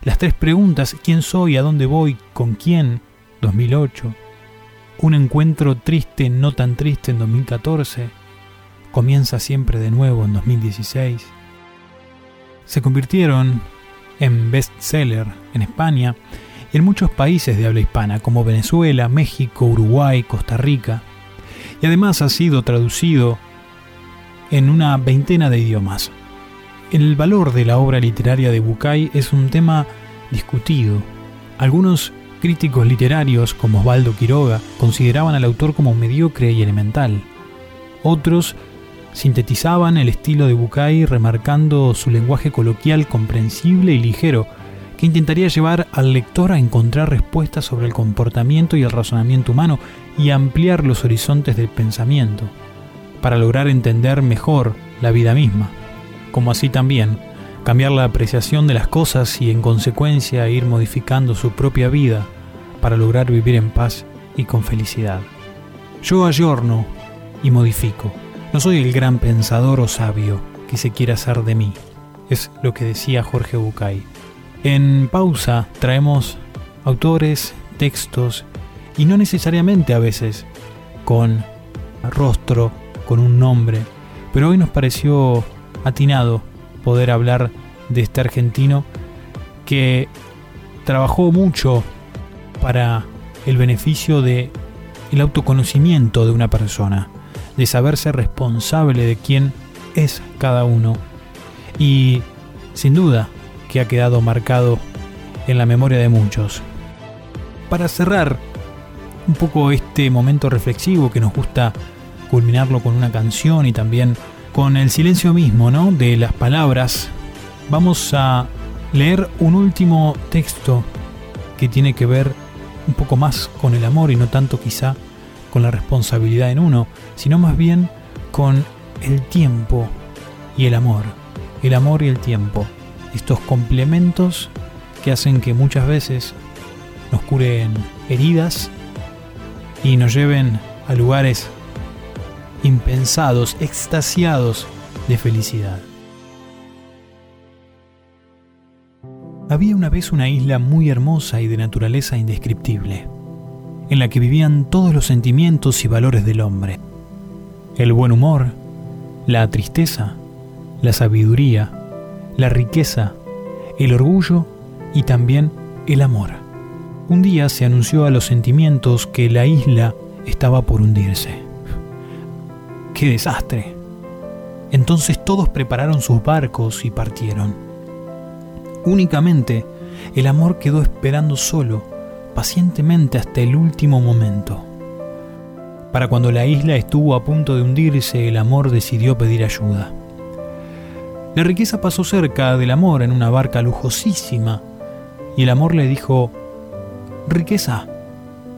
Las tres preguntas, ¿quién soy? ¿A dónde voy? ¿Con quién? 2008, Un encuentro triste, no tan triste en 2014, Comienza siempre de nuevo en 2016. Se convirtieron en bestseller en España y en muchos países de habla hispana como Venezuela, México, Uruguay, Costa Rica y además ha sido traducido en una veintena de idiomas. El valor de la obra literaria de Bucay es un tema discutido. Algunos críticos literarios, como Osvaldo Quiroga, consideraban al autor como mediocre y elemental. Otros sintetizaban el estilo de Bucay remarcando su lenguaje coloquial comprensible y ligero, que intentaría llevar al lector a encontrar respuestas sobre el comportamiento y el razonamiento humano y ampliar los horizontes del pensamiento, para lograr entender mejor la vida misma, como así también cambiar la apreciación de las cosas y en consecuencia ir modificando su propia vida para lograr vivir en paz y con felicidad. Yo ayorno y modifico. No soy el gran pensador o sabio que se quiera hacer de mí. Es lo que decía Jorge Bucay. En pausa traemos autores, textos y no necesariamente a veces con rostro, con un nombre, pero hoy nos pareció atinado poder hablar de este argentino que trabajó mucho para el beneficio de el autoconocimiento de una persona, de saberse responsable de quién es cada uno y sin duda que ha quedado marcado en la memoria de muchos. Para cerrar un poco este momento reflexivo que nos gusta culminarlo con una canción y también con el silencio mismo, ¿no? De las palabras, vamos a leer un último texto que tiene que ver un poco más con el amor y no tanto quizá con la responsabilidad en uno, sino más bien con el tiempo y el amor. El amor y el tiempo estos complementos que hacen que muchas veces nos curen heridas y nos lleven a lugares impensados, extasiados de felicidad. Había una vez una isla muy hermosa y de naturaleza indescriptible, en la que vivían todos los sentimientos y valores del hombre. El buen humor, la tristeza, la sabiduría, la riqueza, el orgullo y también el amor. Un día se anunció a los sentimientos que la isla estaba por hundirse. ¡Qué desastre! Entonces todos prepararon sus barcos y partieron. Únicamente el amor quedó esperando solo, pacientemente hasta el último momento. Para cuando la isla estuvo a punto de hundirse, el amor decidió pedir ayuda. La riqueza pasó cerca del amor en una barca lujosísima, y el amor le dijo, Riqueza,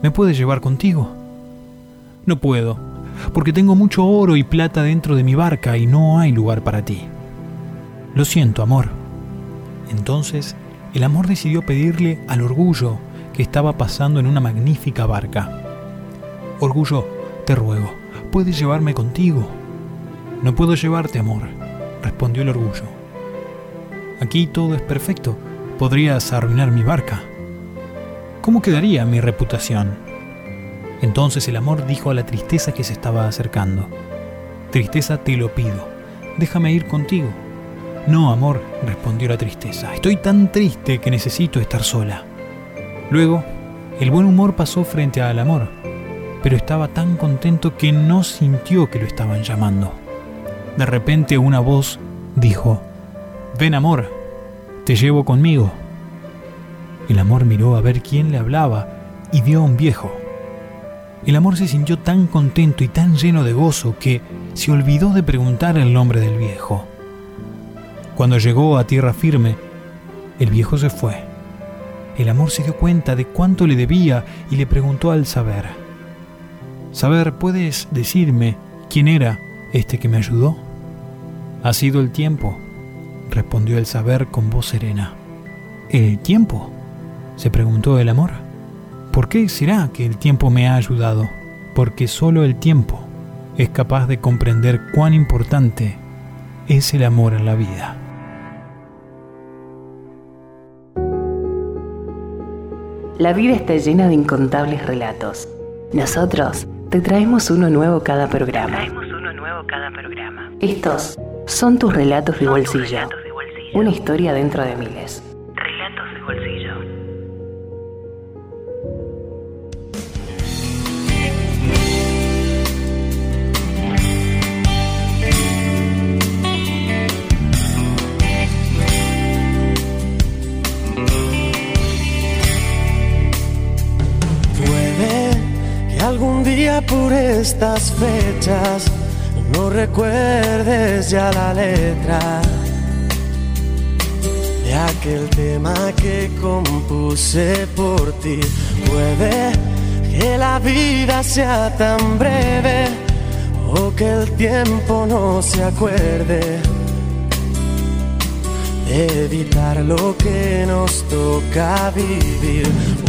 ¿me puedes llevar contigo? No puedo, porque tengo mucho oro y plata dentro de mi barca y no hay lugar para ti. Lo siento, amor. Entonces, el amor decidió pedirle al orgullo que estaba pasando en una magnífica barca. Orgullo, te ruego, ¿puedes llevarme contigo? No puedo llevarte, amor, respondió el orgullo. Aquí todo es perfecto. Podrías arruinar mi barca. ¿Cómo quedaría mi reputación? Entonces el amor dijo a la tristeza que se estaba acercando. Tristeza, te lo pido. Déjame ir contigo. No, amor, respondió la tristeza. Estoy tan triste que necesito estar sola. Luego, el buen humor pasó frente al amor, pero estaba tan contento que no sintió que lo estaban llamando. De repente una voz dijo, Ven amor, te llevo conmigo. El amor miró a ver quién le hablaba y vio a un viejo. El amor se sintió tan contento y tan lleno de gozo que se olvidó de preguntar el nombre del viejo. Cuando llegó a tierra firme, el viejo se fue. El amor se dio cuenta de cuánto le debía y le preguntó al saber, Saber, ¿puedes decirme quién era este que me ayudó? Ha sido el tiempo, respondió el saber con voz serena. ¿El tiempo? se preguntó el amor. ¿Por qué será que el tiempo me ha ayudado? Porque solo el tiempo es capaz de comprender cuán importante es el amor en la vida. La vida está llena de incontables relatos. Nosotros te traemos uno nuevo cada programa. Estos son tus relatos de bolsillo. Una historia dentro de miles. Por estas fechas no recuerdes ya la letra de aquel tema que compuse por ti. Puede que la vida sea tan breve o que el tiempo no se acuerde de evitar lo que nos toca vivir.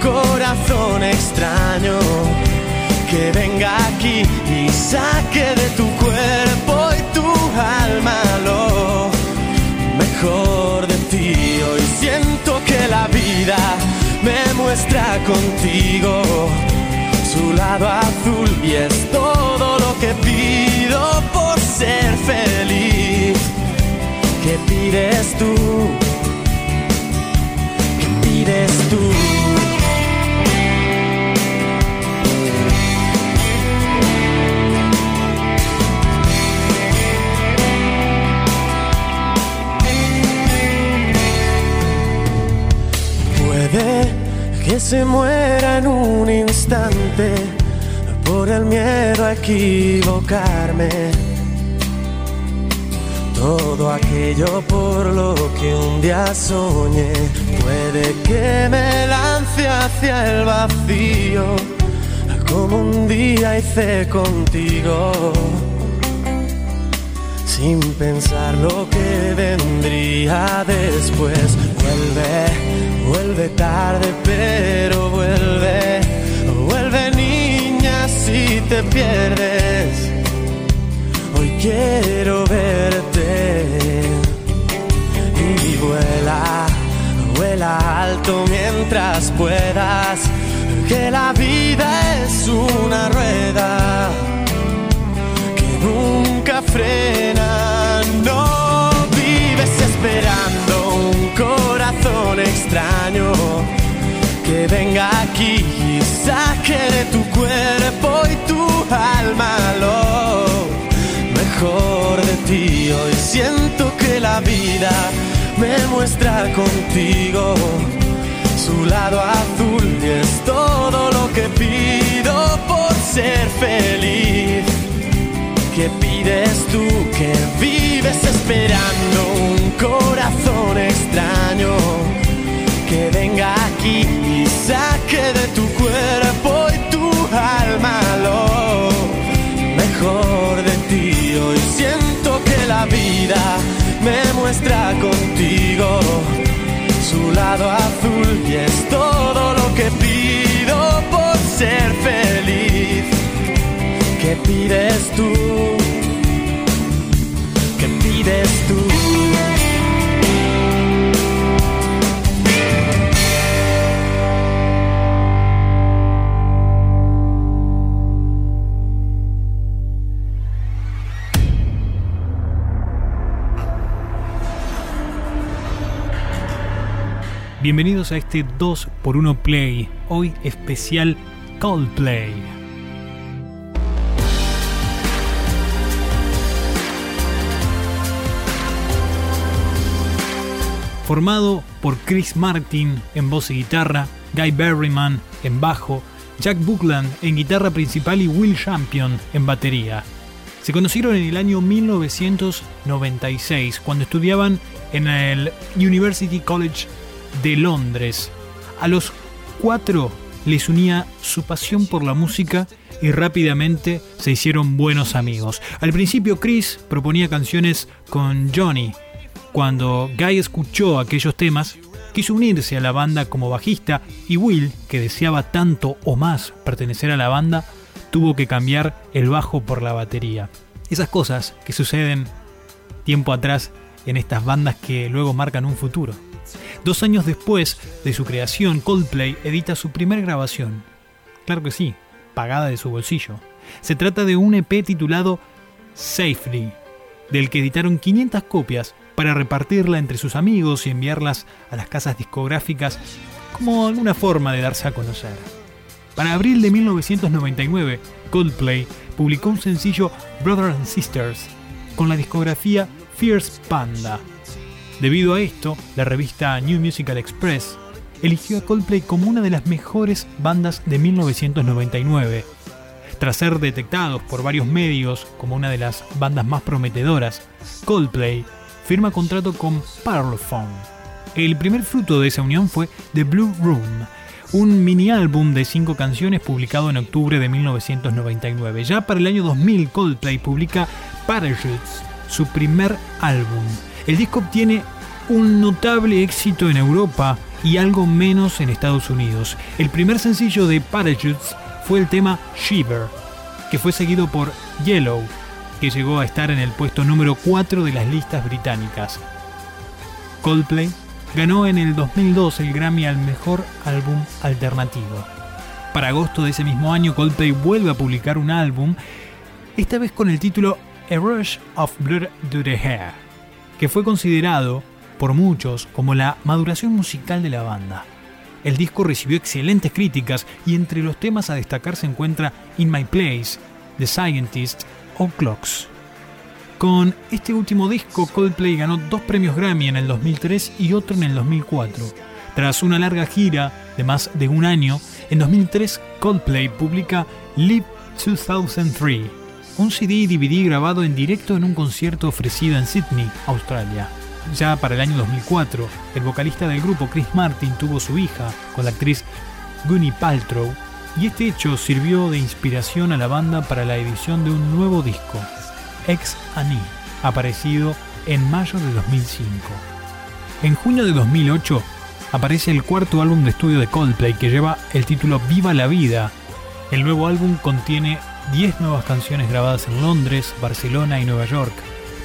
corazón extraño que venga aquí y saque de tu cuerpo y tu alma lo mejor de ti. Hoy siento que la vida me muestra contigo su lado azul y es todo lo que pido por ser feliz. ¿Qué pides tú? Que se muera en un instante por el miedo a equivocarme. Todo aquello por lo que un día soñé puede que me lance hacia el vacío, como un día hice contigo, sin pensar lo que vendría después. Vuelve, vuelve tarde, pero vuelve, vuelve niña si te pierdes. Hoy quiero verte y vuela, vuela alto mientras puedas, que la vida es una rueda que nunca frena, no vives esperando un corazón extraño que venga aquí y saque de tu cuerpo y tu alma lo mejor de ti. Hoy siento que la vida me muestra contigo su lado azul y es todo lo que pido por ser feliz. ¿Qué pides tú que vives esperando un corazón extraño? que venga aquí y saque de tu cuerpo y tu alma lo mejor de ti. Hoy siento que la vida me muestra contigo su lado azul y es todo lo que pido por ser feliz. ¿Qué pides tú? Bienvenidos a este 2x1 Play, hoy especial Coldplay. Formado por Chris Martin en voz y guitarra, Guy Berryman en bajo, Jack Buckland en guitarra principal y Will Champion en batería. Se conocieron en el año 1996 cuando estudiaban en el University College de Londres. A los cuatro les unía su pasión por la música y rápidamente se hicieron buenos amigos. Al principio Chris proponía canciones con Johnny. Cuando Guy escuchó aquellos temas, quiso unirse a la banda como bajista y Will, que deseaba tanto o más pertenecer a la banda, tuvo que cambiar el bajo por la batería. Esas cosas que suceden tiempo atrás en estas bandas que luego marcan un futuro. Dos años después de su creación, Coldplay edita su primera grabación. Claro que sí, pagada de su bolsillo. Se trata de un EP titulado Safely, del que editaron 500 copias para repartirla entre sus amigos y enviarlas a las casas discográficas como alguna forma de darse a conocer. Para abril de 1999, Coldplay publicó un sencillo Brothers and Sisters con la discografía Fierce Panda. Debido a esto, la revista New Musical Express eligió a Coldplay como una de las mejores bandas de 1999. Tras ser detectados por varios medios como una de las bandas más prometedoras, Coldplay firma contrato con Parlophone. El primer fruto de esa unión fue The Blue Room, un mini álbum de cinco canciones publicado en octubre de 1999. Ya para el año 2000, Coldplay publica Parachutes, su primer álbum. El disco obtiene un notable éxito en Europa y algo menos en Estados Unidos. El primer sencillo de Parachutes fue el tema Shiver, que fue seguido por Yellow, que llegó a estar en el puesto número 4 de las listas británicas. Coldplay ganó en el 2002 el Grammy al mejor álbum alternativo. Para agosto de ese mismo año, Coldplay vuelve a publicar un álbum, esta vez con el título A Rush of Blood to the Hair, que fue considerado por muchos como la maduración musical de la banda. El disco recibió excelentes críticas y entre los temas a destacar se encuentra In My Place, The Scientist o Clocks. Con este último disco, Coldplay ganó dos premios Grammy en el 2003 y otro en el 2004. Tras una larga gira de más de un año, en 2003 Coldplay publica Live 2003, un CD y DVD grabado en directo en un concierto ofrecido en Sydney, Australia. Ya para el año 2004, el vocalista del grupo Chris Martin tuvo su hija con la actriz Gunny Paltrow y este hecho sirvió de inspiración a la banda para la edición de un nuevo disco, Ex Ani, aparecido en mayo de 2005. En junio de 2008 aparece el cuarto álbum de estudio de Coldplay que lleva el título Viva la Vida. El nuevo álbum contiene 10 nuevas canciones grabadas en Londres, Barcelona y Nueva York,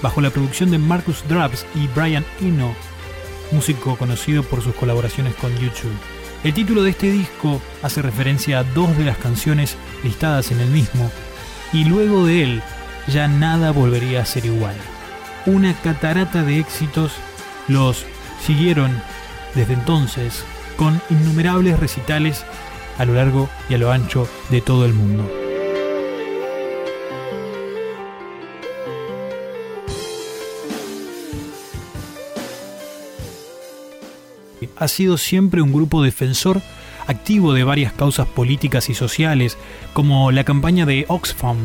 bajo la producción de Marcus Drabs y Brian Eno, músico conocido por sus colaboraciones con YouTube. El título de este disco hace referencia a dos de las canciones listadas en el mismo, y luego de él ya nada volvería a ser igual. Una catarata de éxitos los siguieron desde entonces con innumerables recitales a lo largo y a lo ancho de todo el mundo. Ha sido siempre un grupo defensor activo de varias causas políticas y sociales, como la campaña de Oxfam,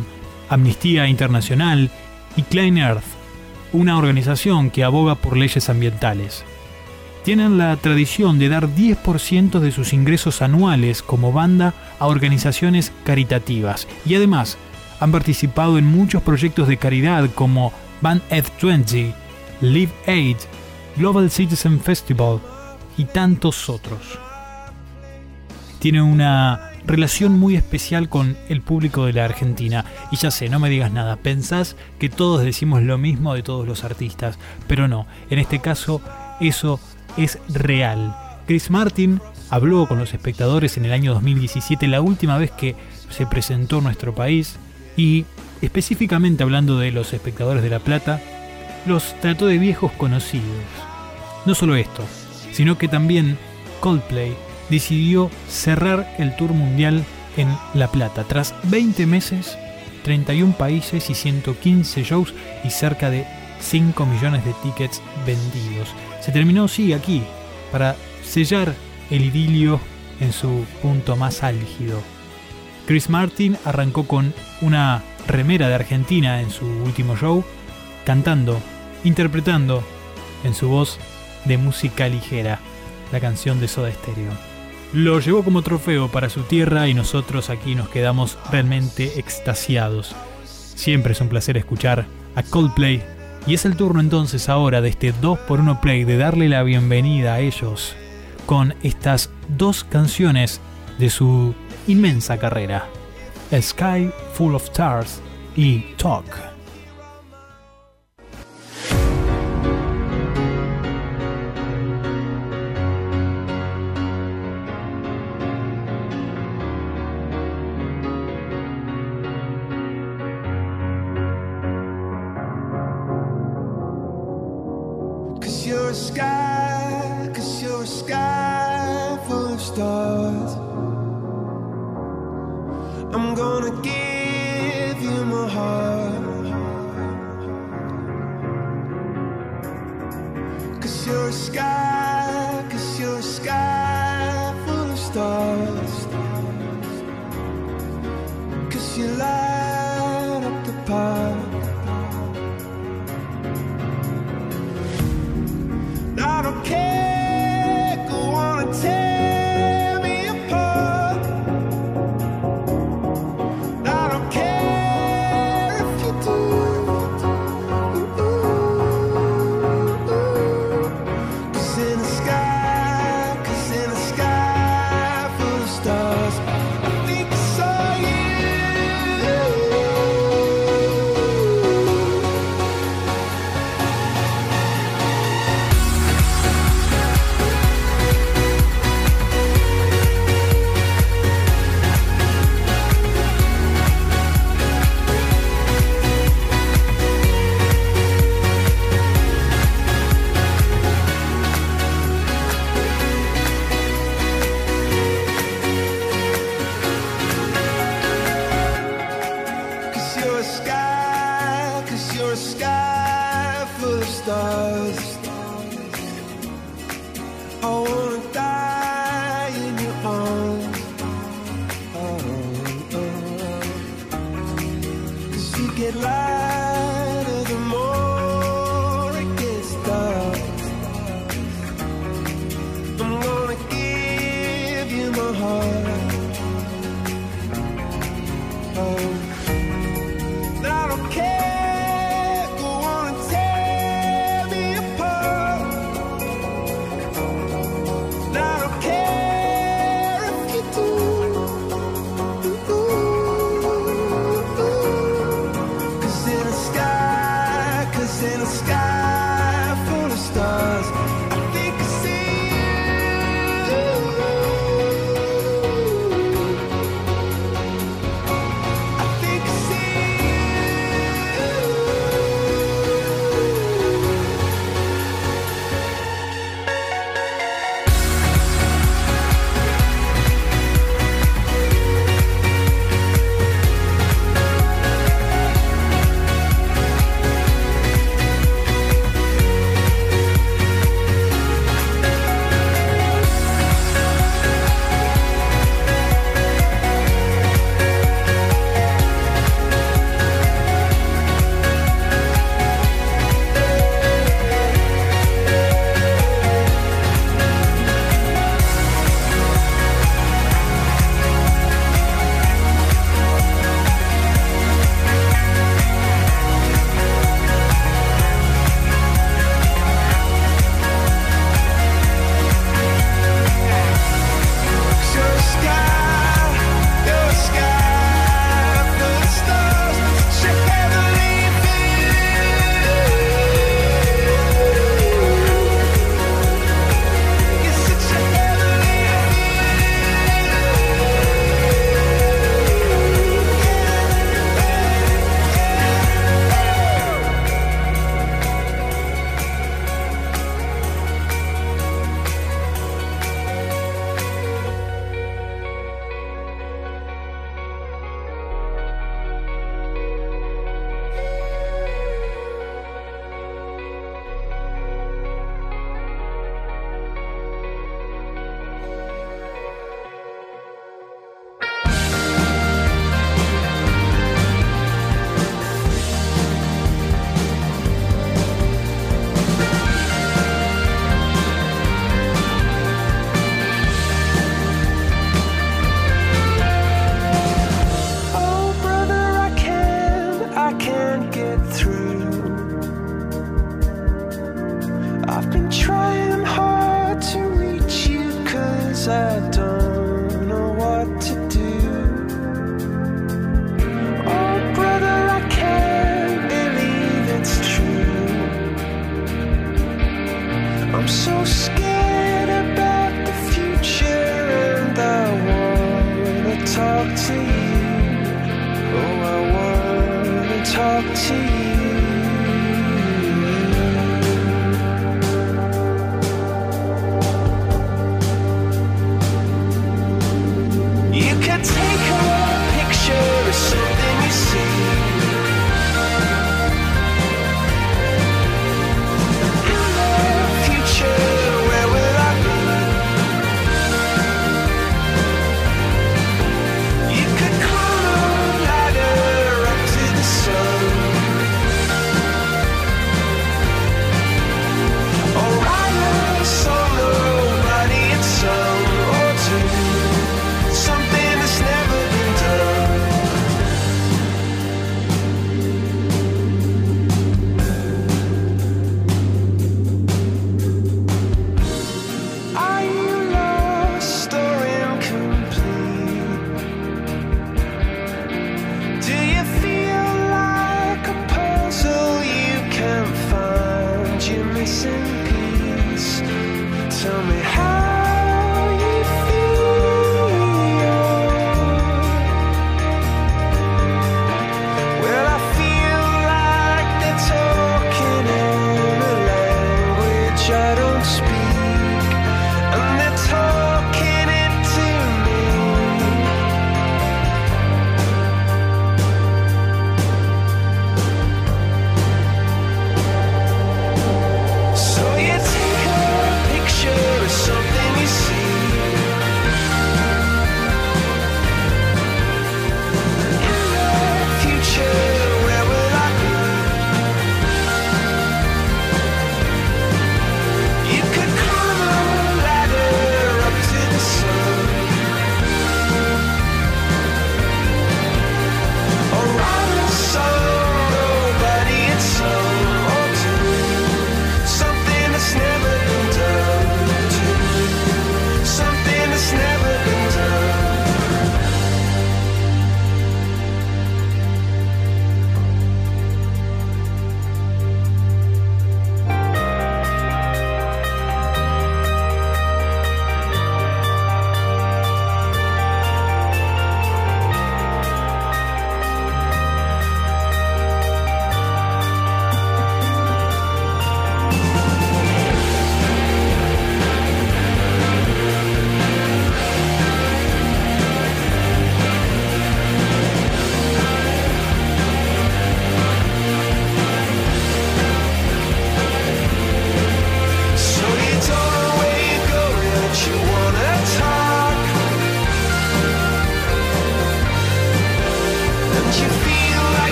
Amnistía Internacional y Klein Earth, una organización que aboga por leyes ambientales. Tienen la tradición de dar 10% de sus ingresos anuales como banda a organizaciones caritativas y además han participado en muchos proyectos de caridad como Band F20, Live Aid, Global Citizen Festival y tantos otros. Tiene una relación muy especial con el público de la Argentina. Y ya sé, no me digas nada, pensás que todos decimos lo mismo de todos los artistas, pero no, en este caso eso es real. Chris Martin habló con los espectadores en el año 2017, la última vez que se presentó en nuestro país, y específicamente hablando de los espectadores de La Plata, los trató de viejos conocidos. No solo esto, sino que también Coldplay decidió cerrar el tour mundial en La Plata. Tras 20 meses, 31 países y 115 shows y cerca de 5 millones de tickets vendidos. Se terminó, sí, aquí, para sellar el idilio en su punto más álgido. Chris Martin arrancó con una remera de Argentina en su último show, cantando, interpretando en su voz de música ligera la canción de Soda Stereo. Lo llevó como trofeo para su tierra y nosotros aquí nos quedamos realmente extasiados. Siempre es un placer escuchar a Coldplay y es el turno entonces ahora de este 2x1 Play de darle la bienvenida a ellos con estas dos canciones de su inmensa carrera, A Sky Full of Stars y Talk.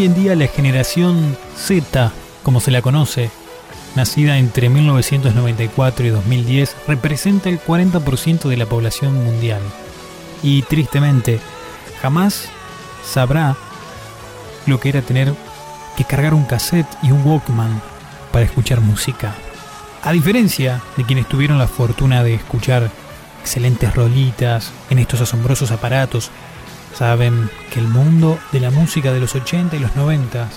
Hoy en día la generación Z, como se la conoce, nacida entre 1994 y 2010, representa el 40% de la población mundial. Y tristemente, jamás sabrá lo que era tener que cargar un cassette y un Walkman para escuchar música. A diferencia de quienes tuvieron la fortuna de escuchar excelentes rolitas en estos asombrosos aparatos, saben que el mundo de la música de los 80 y los 90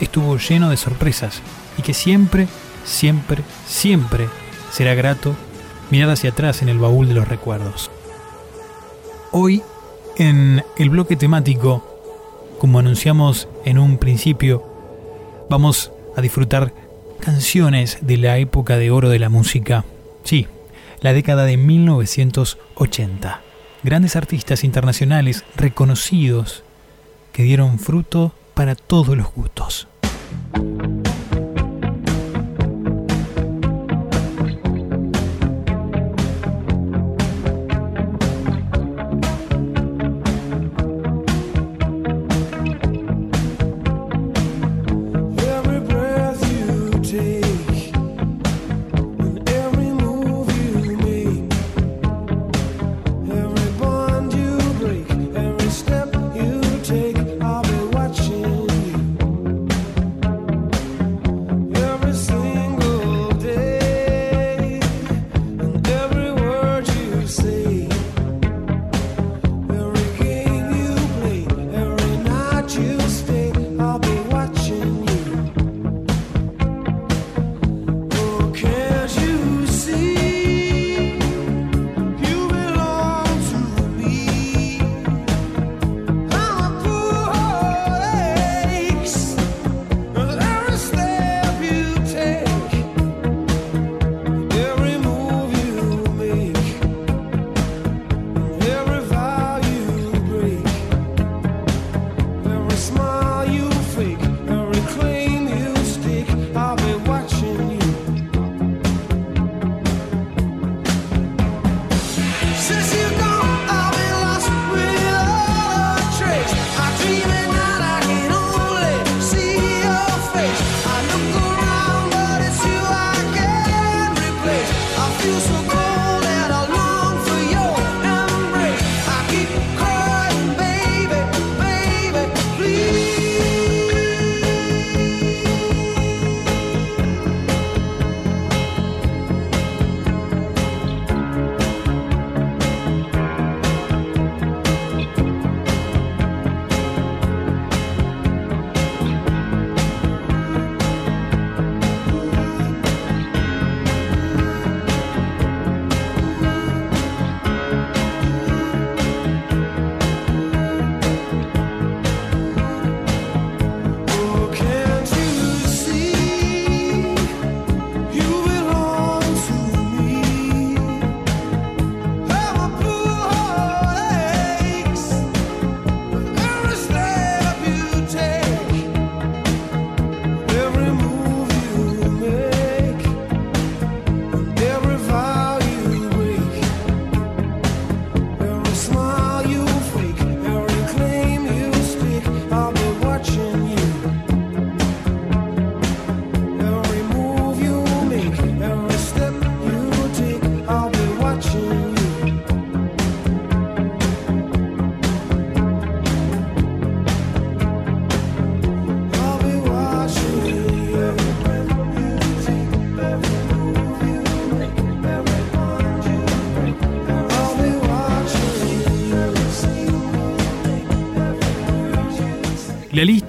estuvo lleno de sorpresas y que siempre, siempre, siempre será grato mirar hacia atrás en el baúl de los recuerdos. Hoy, en el bloque temático, como anunciamos en un principio, vamos a disfrutar canciones de la época de oro de la música. Sí, la década de 1980. Grandes artistas internacionales reconocidos que dieron fruto para todos los gustos.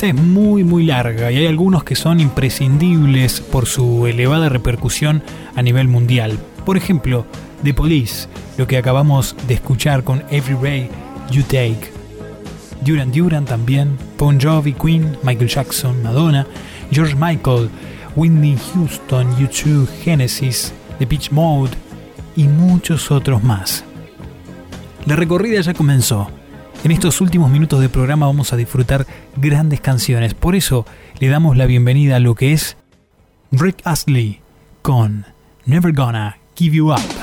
Es muy muy larga y hay algunos que son imprescindibles por su elevada repercusión a nivel mundial. Por ejemplo, The Police, lo que acabamos de escuchar con Every Ray You Take. Duran Duran también, Bon Jovi, Queen, Michael Jackson, Madonna, George Michael, Whitney Houston, U2, Genesis, The Beach Mode y muchos otros más. La recorrida ya comenzó. En estos últimos minutos de programa vamos a disfrutar grandes canciones. Por eso le damos la bienvenida a lo que es Rick Astley con Never Gonna Give You Up.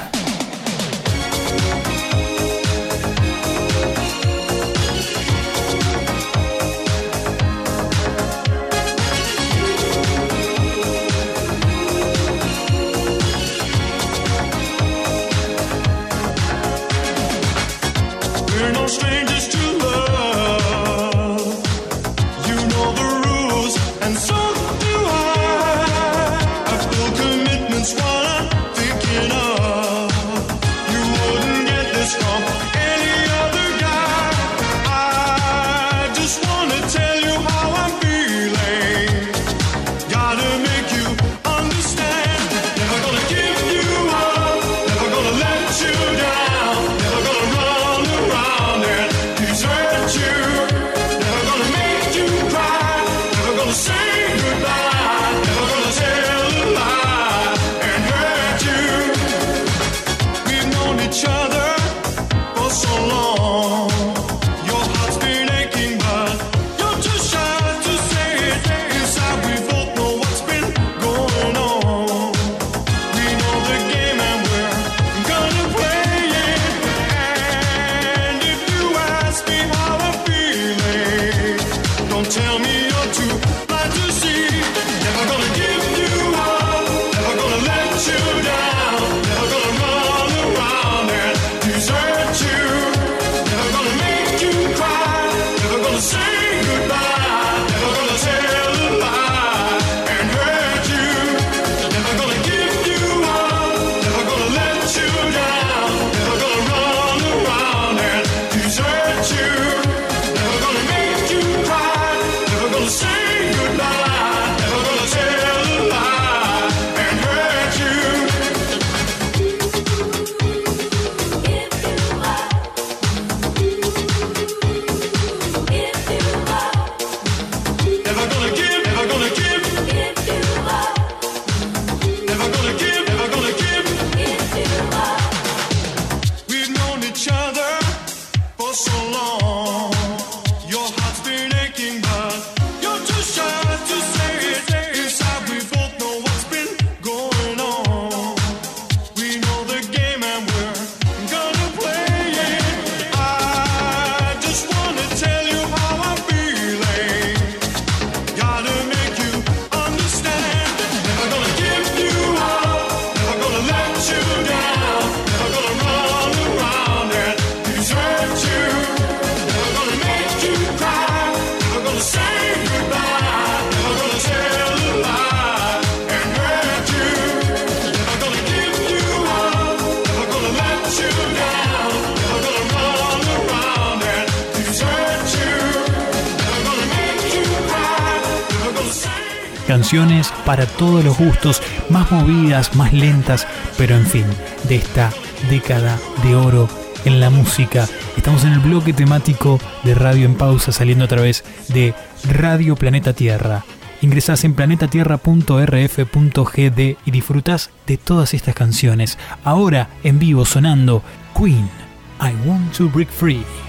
Los gustos, más movidas, más lentas, pero en fin, de esta década de oro en la música. Estamos en el bloque temático de Radio en Pausa, saliendo a través de Radio Planeta Tierra. Ingresás en planetatierra.rf.gd y disfrutás de todas estas canciones. Ahora en vivo sonando Queen, I Want to Break Free.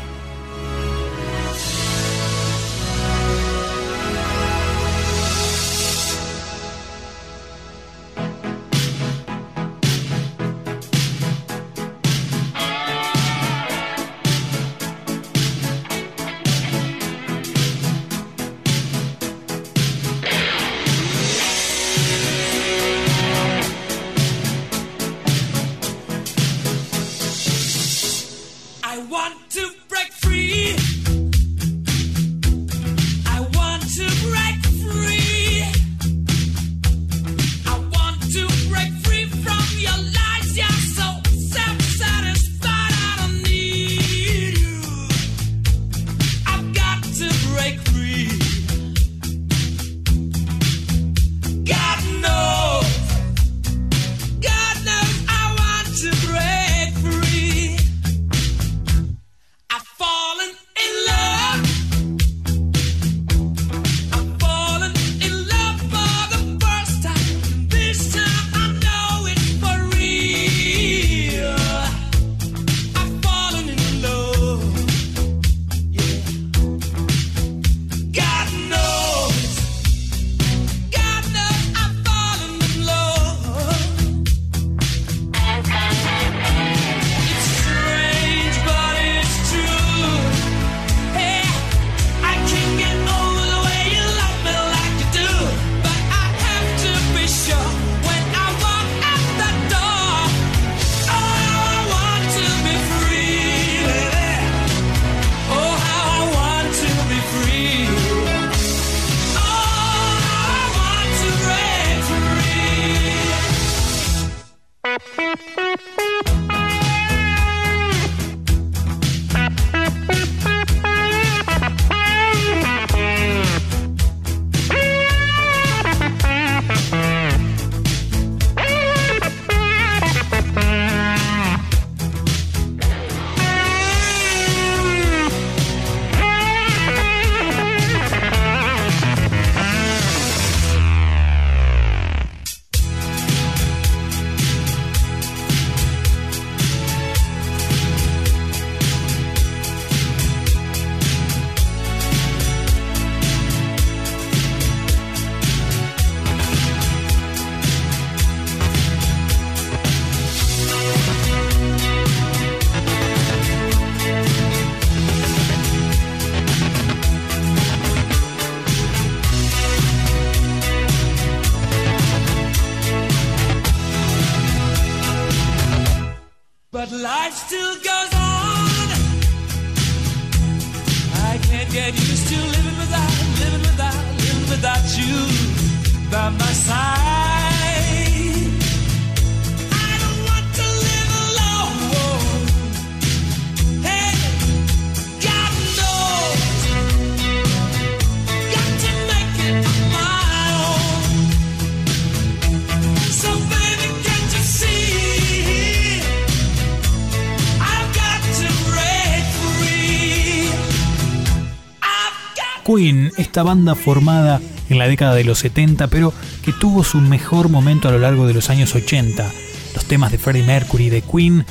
Esta banda formada en la década de los 70, pero que tuvo su mejor momento a lo largo de los años 80. Los temas de Freddie Mercury de Queen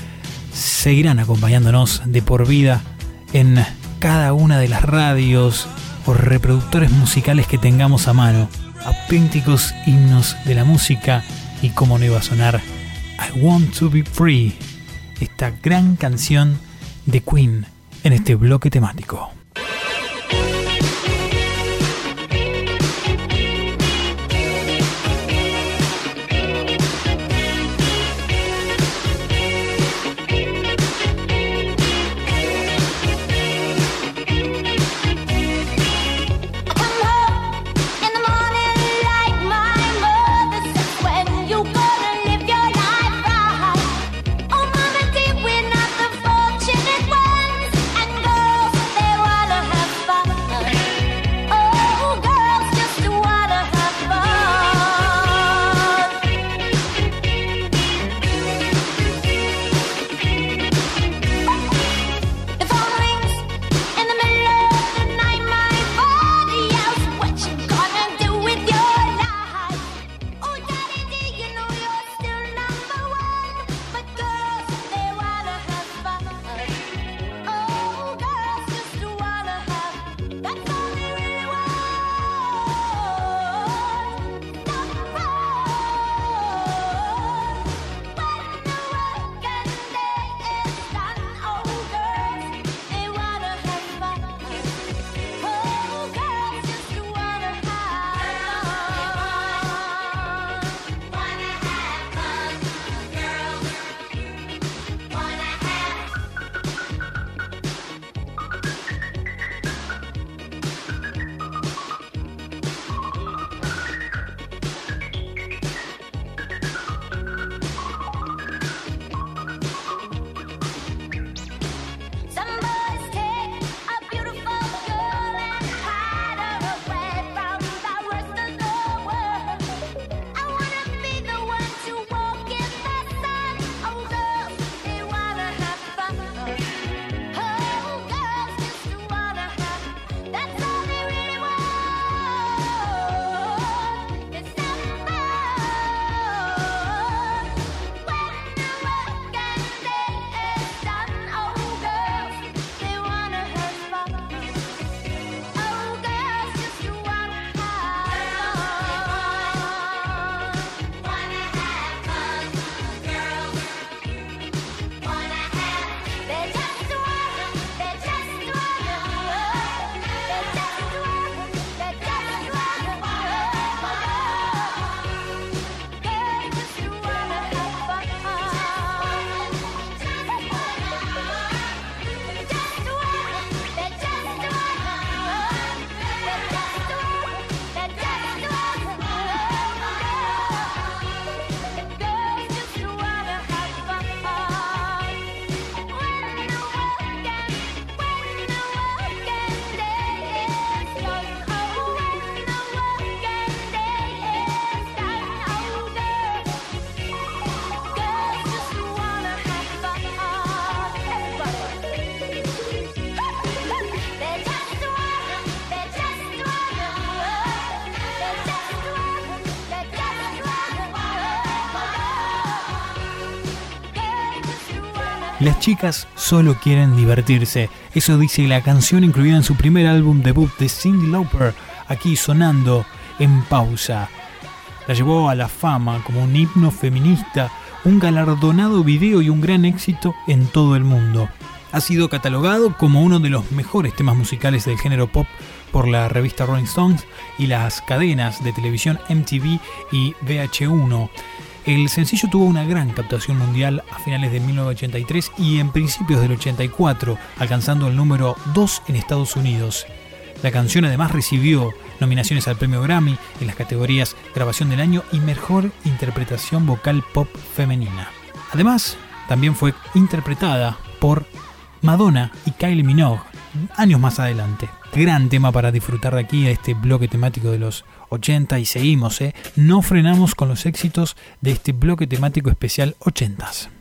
seguirán acompañándonos de por vida en cada una de las radios o reproductores musicales que tengamos a mano. Auténticos himnos de la música y cómo no iba a sonar I Want to Be Free, esta gran canción de Queen en este bloque temático. Chicas solo quieren divertirse. Eso dice la canción incluida en su primer álbum debut de Cindy Lauper, aquí sonando en pausa. La llevó a la fama como un himno feminista, un galardonado video y un gran éxito en todo el mundo. Ha sido catalogado como uno de los mejores temas musicales del género pop por la revista Rolling Stones y las cadenas de televisión MTV y VH1. El sencillo tuvo una gran captación mundial a finales de 1983 y en principios del 84, alcanzando el número 2 en Estados Unidos. La canción además recibió nominaciones al premio Grammy en las categorías Grabación del Año y Mejor Interpretación Vocal Pop Femenina. Además, también fue interpretada por Madonna y Kylie Minogue años más adelante. Gran tema para disfrutar de aquí, de este bloque temático de los 80 y seguimos, ¿eh? No frenamos con los éxitos de este bloque temático especial 80s.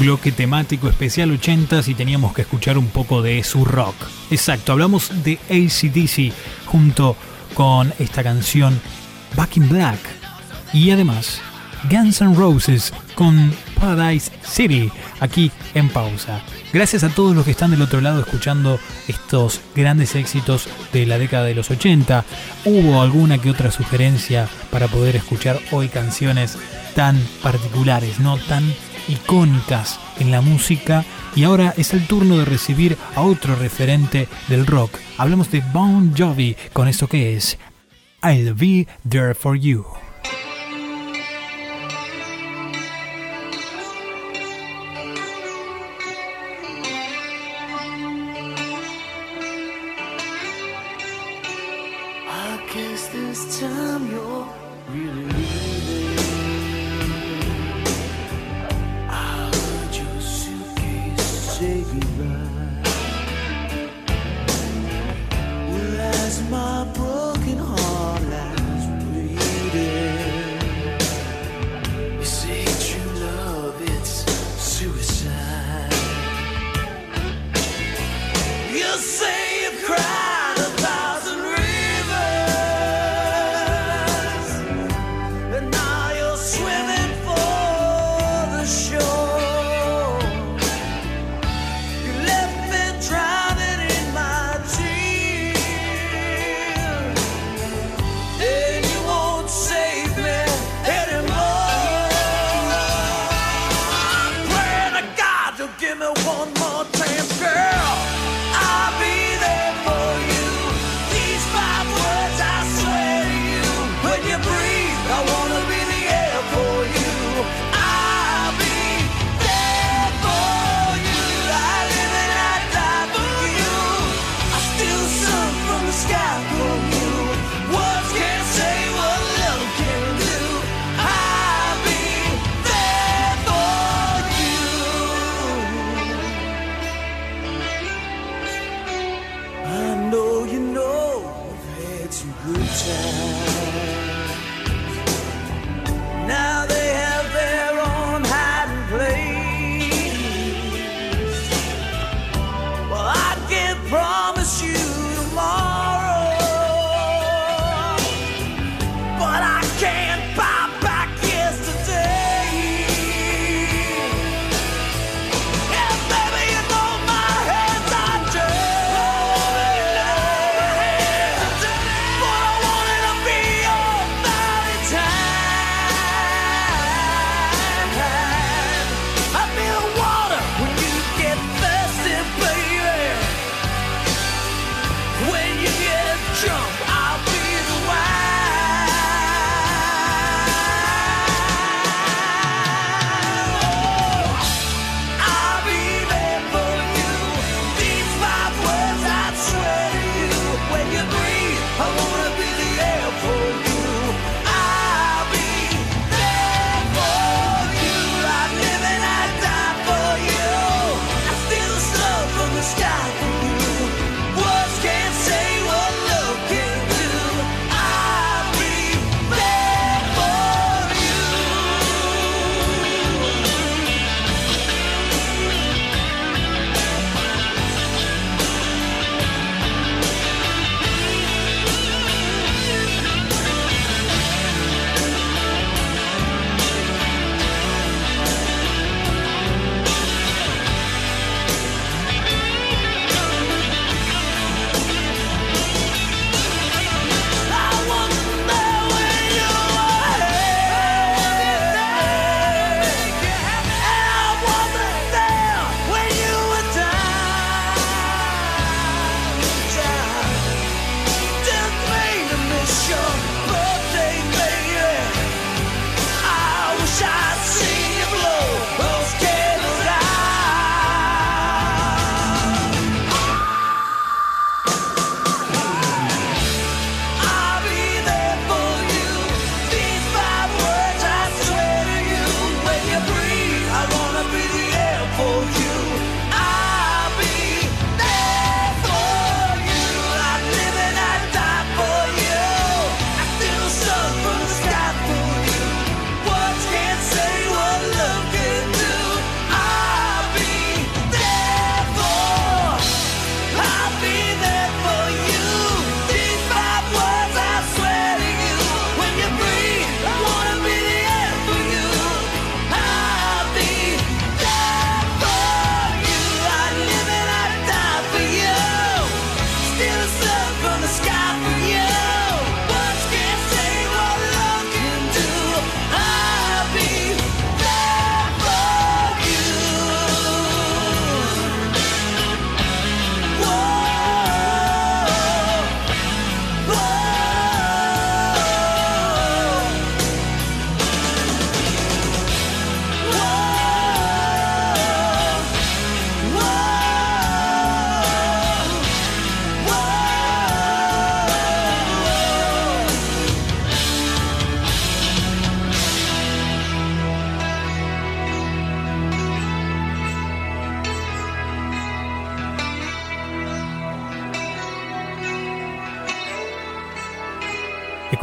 bloque temático especial 80 y teníamos que escuchar un poco de su rock. Exacto, hablamos de ACDC junto con esta canción Back in Black y además Guns N' Roses con Paradise City aquí en pausa. Gracias a todos los que están del otro lado escuchando estos grandes éxitos de la década de los 80. Hubo alguna que otra sugerencia para poder escuchar hoy canciones tan particulares, no tan icónicas en la música y ahora es el turno de recibir a otro referente del rock. Hablamos de Bon Jovi con esto que es I'll Be There For You.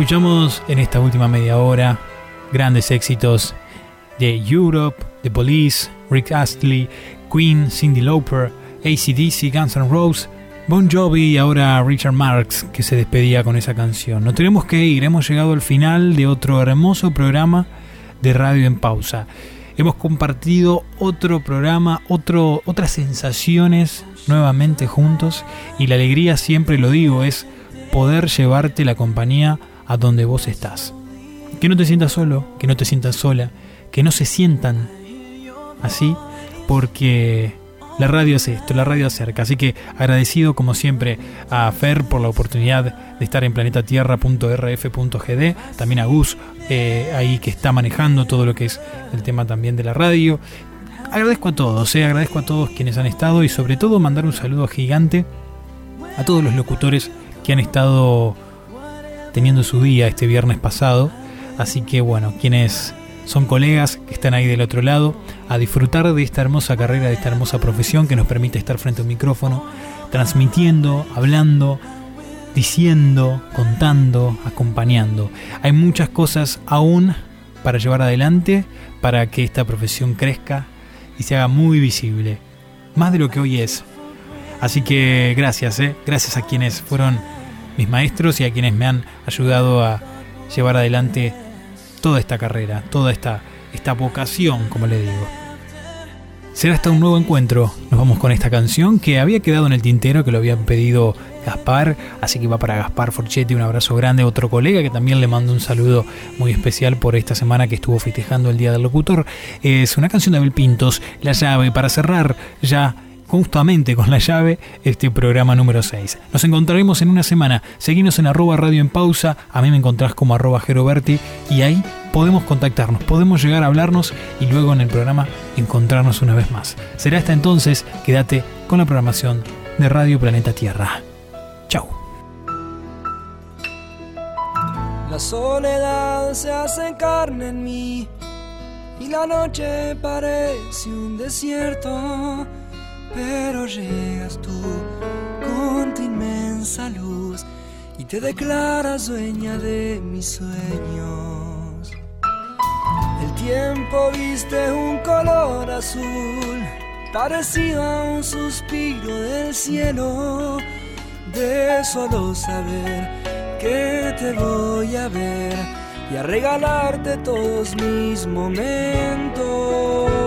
Escuchamos en esta última media hora grandes éxitos de Europe, The Police, Rick Astley, Queen, Cindy Lauper, ACDC, Guns N' Roses, Bon Jovi y ahora Richard Marx que se despedía con esa canción. Nos tenemos que ir, hemos llegado al final de otro hermoso programa de Radio en Pausa. Hemos compartido otro programa, otro, otras sensaciones nuevamente juntos y la alegría, siempre lo digo, es poder llevarte la compañía a donde vos estás. Que no te sientas solo, que no te sientas sola, que no se sientan así, porque la radio es esto, la radio acerca. Así que agradecido como siempre a Fer por la oportunidad de estar en planetatierra.rf.gd, también a Gus eh, ahí que está manejando todo lo que es el tema también de la radio. Agradezco a todos, eh, agradezco a todos quienes han estado y sobre todo mandar un saludo gigante a todos los locutores que han estado teniendo su día este viernes pasado. Así que bueno, quienes son colegas que están ahí del otro lado, a disfrutar de esta hermosa carrera, de esta hermosa profesión que nos permite estar frente a un micrófono, transmitiendo, hablando, diciendo, contando, acompañando. Hay muchas cosas aún para llevar adelante para que esta profesión crezca y se haga muy visible, más de lo que hoy es. Así que gracias, ¿eh? gracias a quienes fueron mis maestros y a quienes me han ayudado a llevar adelante toda esta carrera, toda esta, esta vocación, como le digo. Será hasta un nuevo encuentro. Nos vamos con esta canción que había quedado en el tintero, que lo habían pedido Gaspar, así que va para Gaspar Forchetti, un abrazo grande, otro colega que también le mando un saludo muy especial por esta semana que estuvo festejando el Día del Locutor. Es una canción de Abel Pintos, La llave, para cerrar ya justamente con la llave este programa número 6. Nos encontraremos en una semana. Seguinos en arroba radio en pausa. A mí me encontrás como arroba Geroberti y ahí podemos contactarnos, podemos llegar a hablarnos y luego en el programa encontrarnos una vez más. Será hasta entonces, quédate con la programación de Radio Planeta Tierra. Chau. La soledad se hace carne en mí y la noche parece un desierto, pero llegas tú con tu inmensa luz y te declaras dueña de mis sueños. El tiempo viste un color azul, parecido a un suspiro del cielo, de solo saber que te voy a ver y a regalarte todos mis momentos.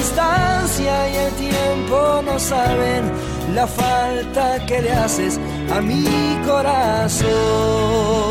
Distancia y el tiempo no saben la falta que le haces a mi corazón.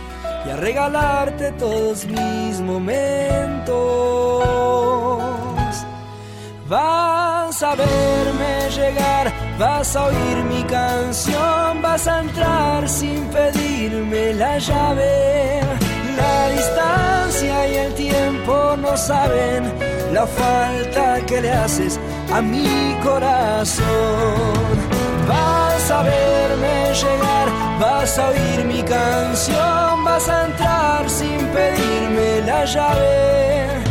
y a regalarte todos mis momentos. Vas a verme llegar, vas a oír mi canción, vas a entrar sin pedirme la llave. La distancia y el tiempo no saben la falta que le haces a mi corazón. Vas a verme llegar, vas a oír mi canción, vas a entrar sin pedirme la llave.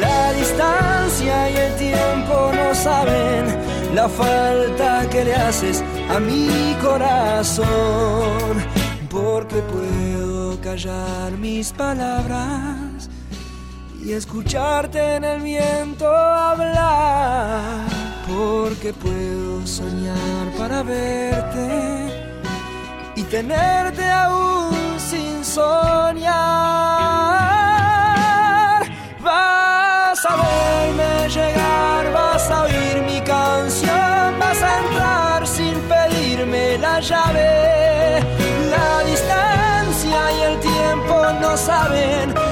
La distancia y el tiempo no saben la falta que le haces a mi corazón, porque puedo callar mis palabras y escucharte en el viento hablar, porque puedo soñar para verte y tenerte aún sin soñar. Vas a verme llegar, vas a oír mi canción, vas a entrar sin pedirme la llave. La distancia y el tiempo no saben